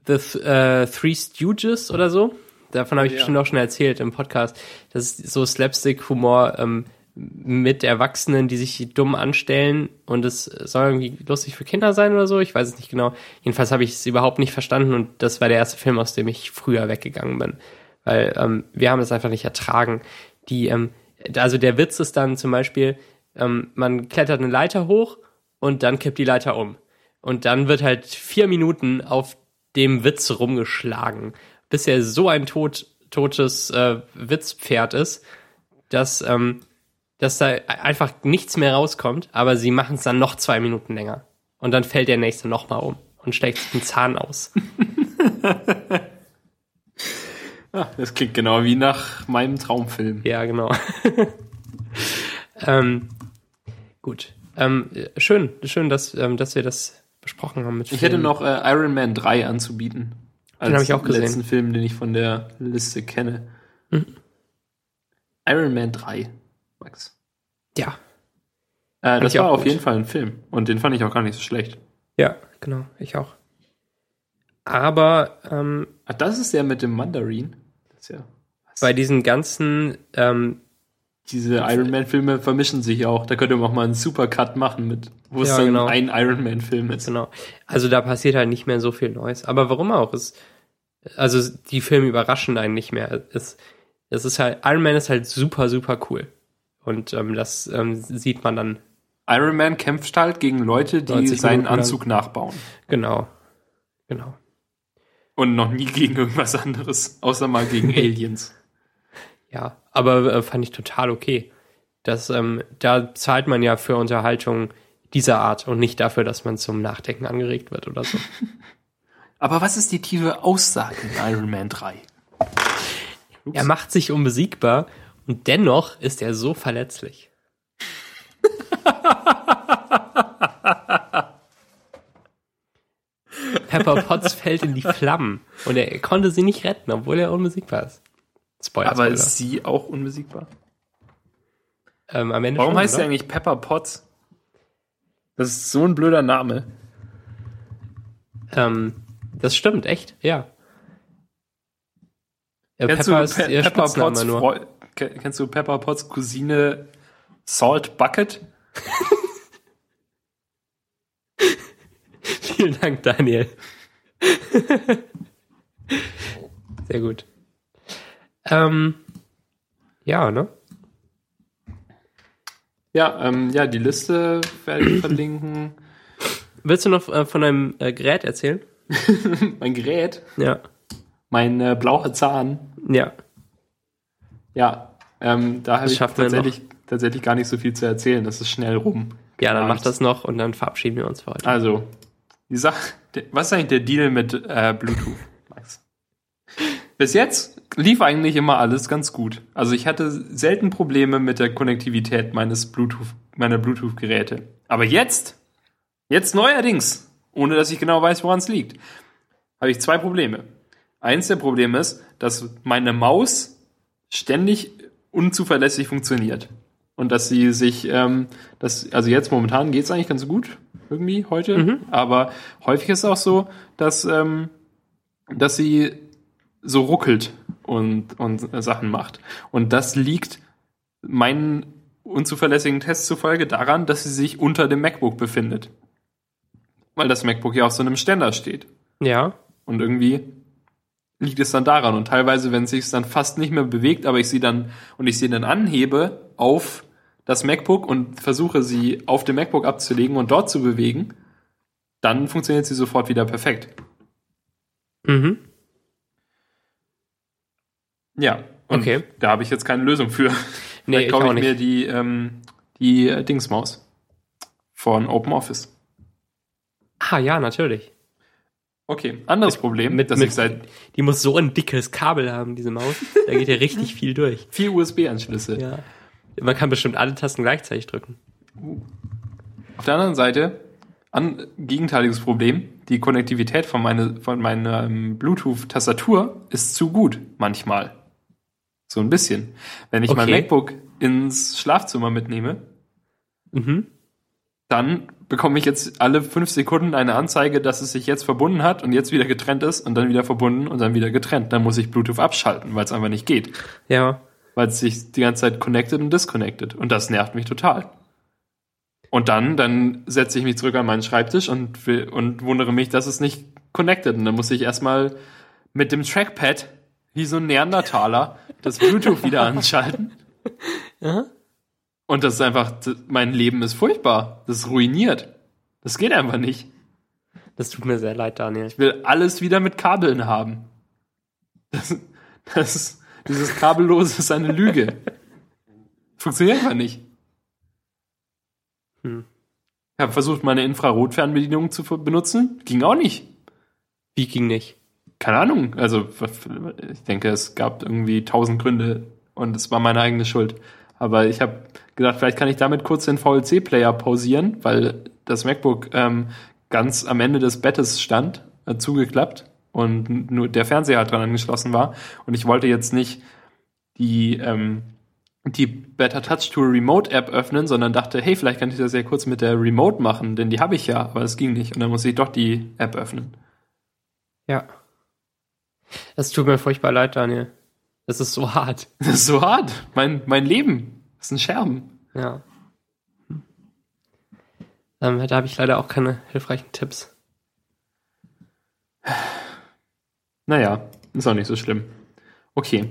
The uh, Three Stooges oder so. Davon habe ich ja. bestimmt auch schon erzählt im Podcast. Das ist so Slapstick-Humor ähm, mit Erwachsenen, die sich dumm anstellen und es soll irgendwie lustig für Kinder sein oder so. Ich weiß es nicht genau. Jedenfalls habe ich es überhaupt nicht verstanden und das war der erste Film, aus dem ich früher weggegangen bin. Weil ähm, wir haben es einfach nicht ertragen. Die, ähm, also der Witz ist dann zum Beispiel, ähm, man klettert eine Leiter hoch und dann kippt die Leiter um. Und dann wird halt vier Minuten auf dem Witz rumgeschlagen bis er so ein tot, totes äh, Witzpferd ist, dass, ähm, dass da einfach nichts mehr rauskommt, aber sie machen es dann noch zwei Minuten länger. Und dann fällt der nächste nochmal um und schlägt sich den Zahn aus. <laughs> ah, das klingt genau wie nach meinem Traumfilm. Ja, genau. <laughs> ähm, gut. Ähm, schön, schön, dass, ähm, dass wir das besprochen haben mit Ich hätte noch äh, Iron Man 3 anzubieten. Den habe ich auch gesehen. letzten Film, den ich von der Liste kenne. Mhm. Iron Man 3, Max. Ja. Äh, das war auf gut. jeden Fall ein Film und den fand ich auch gar nicht so schlecht. Ja, genau, ich auch. Aber ähm, Ach, das ist der mit dem Mandarin. Das ist ja. Was? Bei diesen ganzen ähm, diese Iron Man Filme vermischen sich auch. Da könnte man auch mal einen Supercut machen mit, wo ja, es dann genau. ein Iron Man Film ist. Genau. Also da passiert halt nicht mehr so viel Neues. Aber warum auch? Es, also die Filme überraschen einen nicht mehr. Es, es ist halt, Iron Man ist halt super, super cool. Und ähm, das ähm, sieht man dann. Iron Man kämpft halt gegen Leute, die seinen Anzug nachbauen. Genau. Genau. Und noch nie gegen irgendwas anderes, außer mal gegen <laughs> Aliens. Ja, aber äh, fand ich total okay. Das, ähm, da zahlt man ja für Unterhaltung dieser Art und nicht dafür, dass man zum Nachdenken angeregt wird oder so. <laughs> Aber was ist die tiefe Aussage in Iron Man 3? Ups. Er macht sich unbesiegbar und dennoch ist er so verletzlich. <laughs> Pepper Potts fällt in die Flammen und er konnte sie nicht retten, obwohl er unbesiegbar ist. Spoiler, Aber Spoiler. ist sie auch unbesiegbar? Ähm, am Ende Warum schon, heißt oder? sie eigentlich Pepper Potts? Das ist so ein blöder Name. Ähm, das stimmt, echt, ja. kennst, Pepper du Pe Pepper Potts nur. Kennst du Pepper Potts Cousine Salt Bucket? <laughs> Vielen Dank, Daniel. Sehr gut. Ähm, ja, ne? Ja, ähm, ja, die Liste werde ich <clears throat> verlinken. Willst du noch äh, von deinem äh, Gerät erzählen? <laughs> mein Gerät? Ja. Mein äh, blauer Zahn? Ja. Ja, ähm, da habe ich tatsächlich, tatsächlich gar nicht so viel zu erzählen. Das ist schnell rum. Ja, dann mach das noch und dann verabschieden wir uns für heute. Also, die Sache, was ist eigentlich der Deal mit äh, Bluetooth, <laughs> Max? Bis jetzt lief eigentlich immer alles ganz gut. Also ich hatte selten Probleme mit der Konnektivität meines Bluetooth, meiner Bluetooth-Geräte. Aber jetzt, jetzt neuerdings, ohne dass ich genau weiß, woran es liegt, habe ich zwei Probleme. Eins der Probleme ist, dass meine Maus ständig unzuverlässig funktioniert. Und dass sie sich, ähm, das, also jetzt momentan geht es eigentlich ganz gut, irgendwie heute. Mhm. Aber häufig ist es auch so, dass, ähm, dass sie so ruckelt und, und Sachen macht. Und das liegt meinen unzuverlässigen Tests zufolge daran, dass sie sich unter dem MacBook befindet. Weil das MacBook ja auf so einem Ständer steht. Ja. Und irgendwie liegt es dann daran. Und teilweise, wenn es sich dann fast nicht mehr bewegt, aber ich sie dann und ich sie dann anhebe auf das MacBook und versuche sie auf dem MacBook abzulegen und dort zu bewegen, dann funktioniert sie sofort wieder perfekt. Mhm. Ja, und okay. da habe ich jetzt keine Lösung für. <laughs> Nee, Vielleicht kaufe ich, ich mir die, ähm, die äh, Dingsmaus von OpenOffice. Ah ja, natürlich. Okay, anderes Problem, mit, dass mit, ich seit die muss so ein dickes Kabel haben, diese Maus. Da geht ja richtig <laughs> viel durch. Vier USB-Anschlüsse. Ja. Man kann bestimmt alle Tasten gleichzeitig drücken. Auf der anderen Seite, ein gegenteiliges Problem, die Konnektivität von, meine, von meiner Bluetooth-Tastatur ist zu gut manchmal. So ein bisschen. Wenn ich okay. mein MacBook ins Schlafzimmer mitnehme, mhm. dann bekomme ich jetzt alle fünf Sekunden eine Anzeige, dass es sich jetzt verbunden hat und jetzt wieder getrennt ist und dann wieder verbunden und dann wieder getrennt. Dann muss ich Bluetooth abschalten, weil es einfach nicht geht. Ja. Weil es sich die ganze Zeit connected und disconnected. Und das nervt mich total. Und dann, dann setze ich mich zurück an meinen Schreibtisch und, und wundere mich, dass es nicht connected. Und dann muss ich erstmal mit dem Trackpad, wie so ein Neandertaler, das Bluetooth wieder anschalten. <laughs> Ja. Und das ist einfach, mein Leben ist furchtbar. Das ist ruiniert. Das geht einfach nicht. Das tut mir sehr leid, Daniel. Ich will alles wieder mit Kabeln haben. Das, das, dieses Kabellose ist eine Lüge. Funktioniert einfach nicht. Hm. Ich habe versucht, meine Infrarotfernbedienung zu benutzen. Ging auch nicht. Wie ging nicht? Keine Ahnung. Also, ich denke, es gab irgendwie tausend Gründe und es war meine eigene Schuld. Aber ich habe gedacht, vielleicht kann ich damit kurz den VLC-Player pausieren, weil das MacBook ähm, ganz am Ende des Bettes stand, äh, zugeklappt und nur der Fernseher halt dran angeschlossen war. Und ich wollte jetzt nicht die ähm, die Better Touch Tool Remote App öffnen, sondern dachte, hey, vielleicht kann ich das ja kurz mit der Remote machen, denn die habe ich ja, aber es ging nicht. Und dann muss ich doch die App öffnen. Ja. Es tut mir furchtbar leid, Daniel. Es ist so hart. <laughs> Das ist so hart. Mein, mein Leben ist ein Scherben. Ja. Ähm, da habe ich leider auch keine hilfreichen Tipps. Naja, ist auch nicht so schlimm. Okay.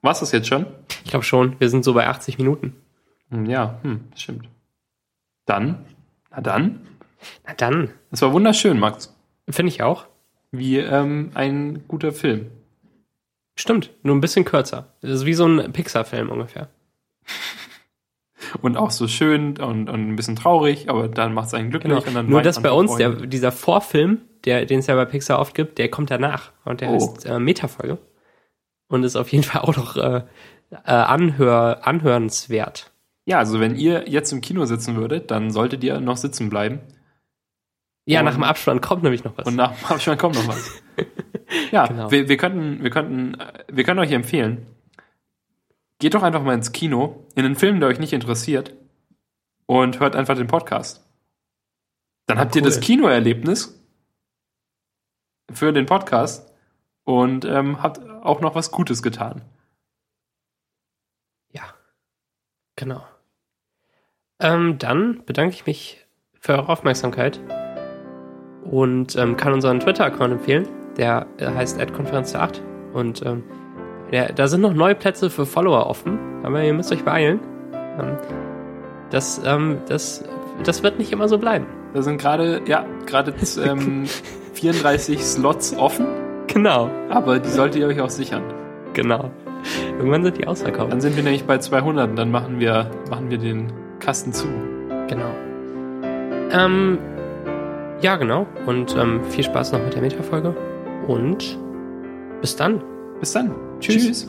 War es das jetzt schon? Ich glaube schon. Wir sind so bei 80 Minuten. Hm, ja, hm, stimmt. Dann? Na dann? Na dann. Es war wunderschön, Max. Finde ich auch. Wie ähm, ein guter Film. Stimmt, nur ein bisschen kürzer. Das ist wie so ein Pixar-Film ungefähr. <laughs> und auch so schön und, und ein bisschen traurig, aber dann macht es einen glücklich. Genau. nur dass bei uns der, dieser Vorfilm, der, den es ja bei Pixar oft gibt, der kommt danach und der oh. heißt äh, Metafolge. und ist auf jeden <laughs> Fall auch noch äh, äh, anhör, anhörenswert. Ja, also wenn ihr jetzt im Kino sitzen würdet, dann solltet ihr noch sitzen bleiben. Ja, und nach dem Abspann kommt nämlich noch was. Und nach dem Abspann kommt noch was. <laughs> ja, genau. wir, wir könnten, wir könnten, wir können euch empfehlen, geht doch einfach mal ins Kino, in einen Film, der euch nicht interessiert, und hört einfach den Podcast. Dann habt cool. ihr das Kinoerlebnis für den Podcast und ähm, habt auch noch was Gutes getan. Ja, genau. Ähm, dann bedanke ich mich für eure Aufmerksamkeit und ähm, kann unseren Twitter-Account empfehlen. Der äh, heißt @konferenz8 und ähm, der, da sind noch neue Plätze für Follower offen, aber ihr müsst euch beeilen. Ähm, das, ähm, das, das wird nicht immer so bleiben. Da sind gerade, ja, gerade ähm, <laughs> 34 Slots offen. Genau. Aber die solltet ihr euch auch sichern. Genau. Irgendwann sind die ausverkauft. Dann sind wir nämlich bei 200 und dann machen wir, machen wir den Kasten zu. Genau. Ähm, ja, genau. Und ähm, viel Spaß noch mit der Meta-Folge. Und bis dann. Bis dann. Tschüss. Tschüss.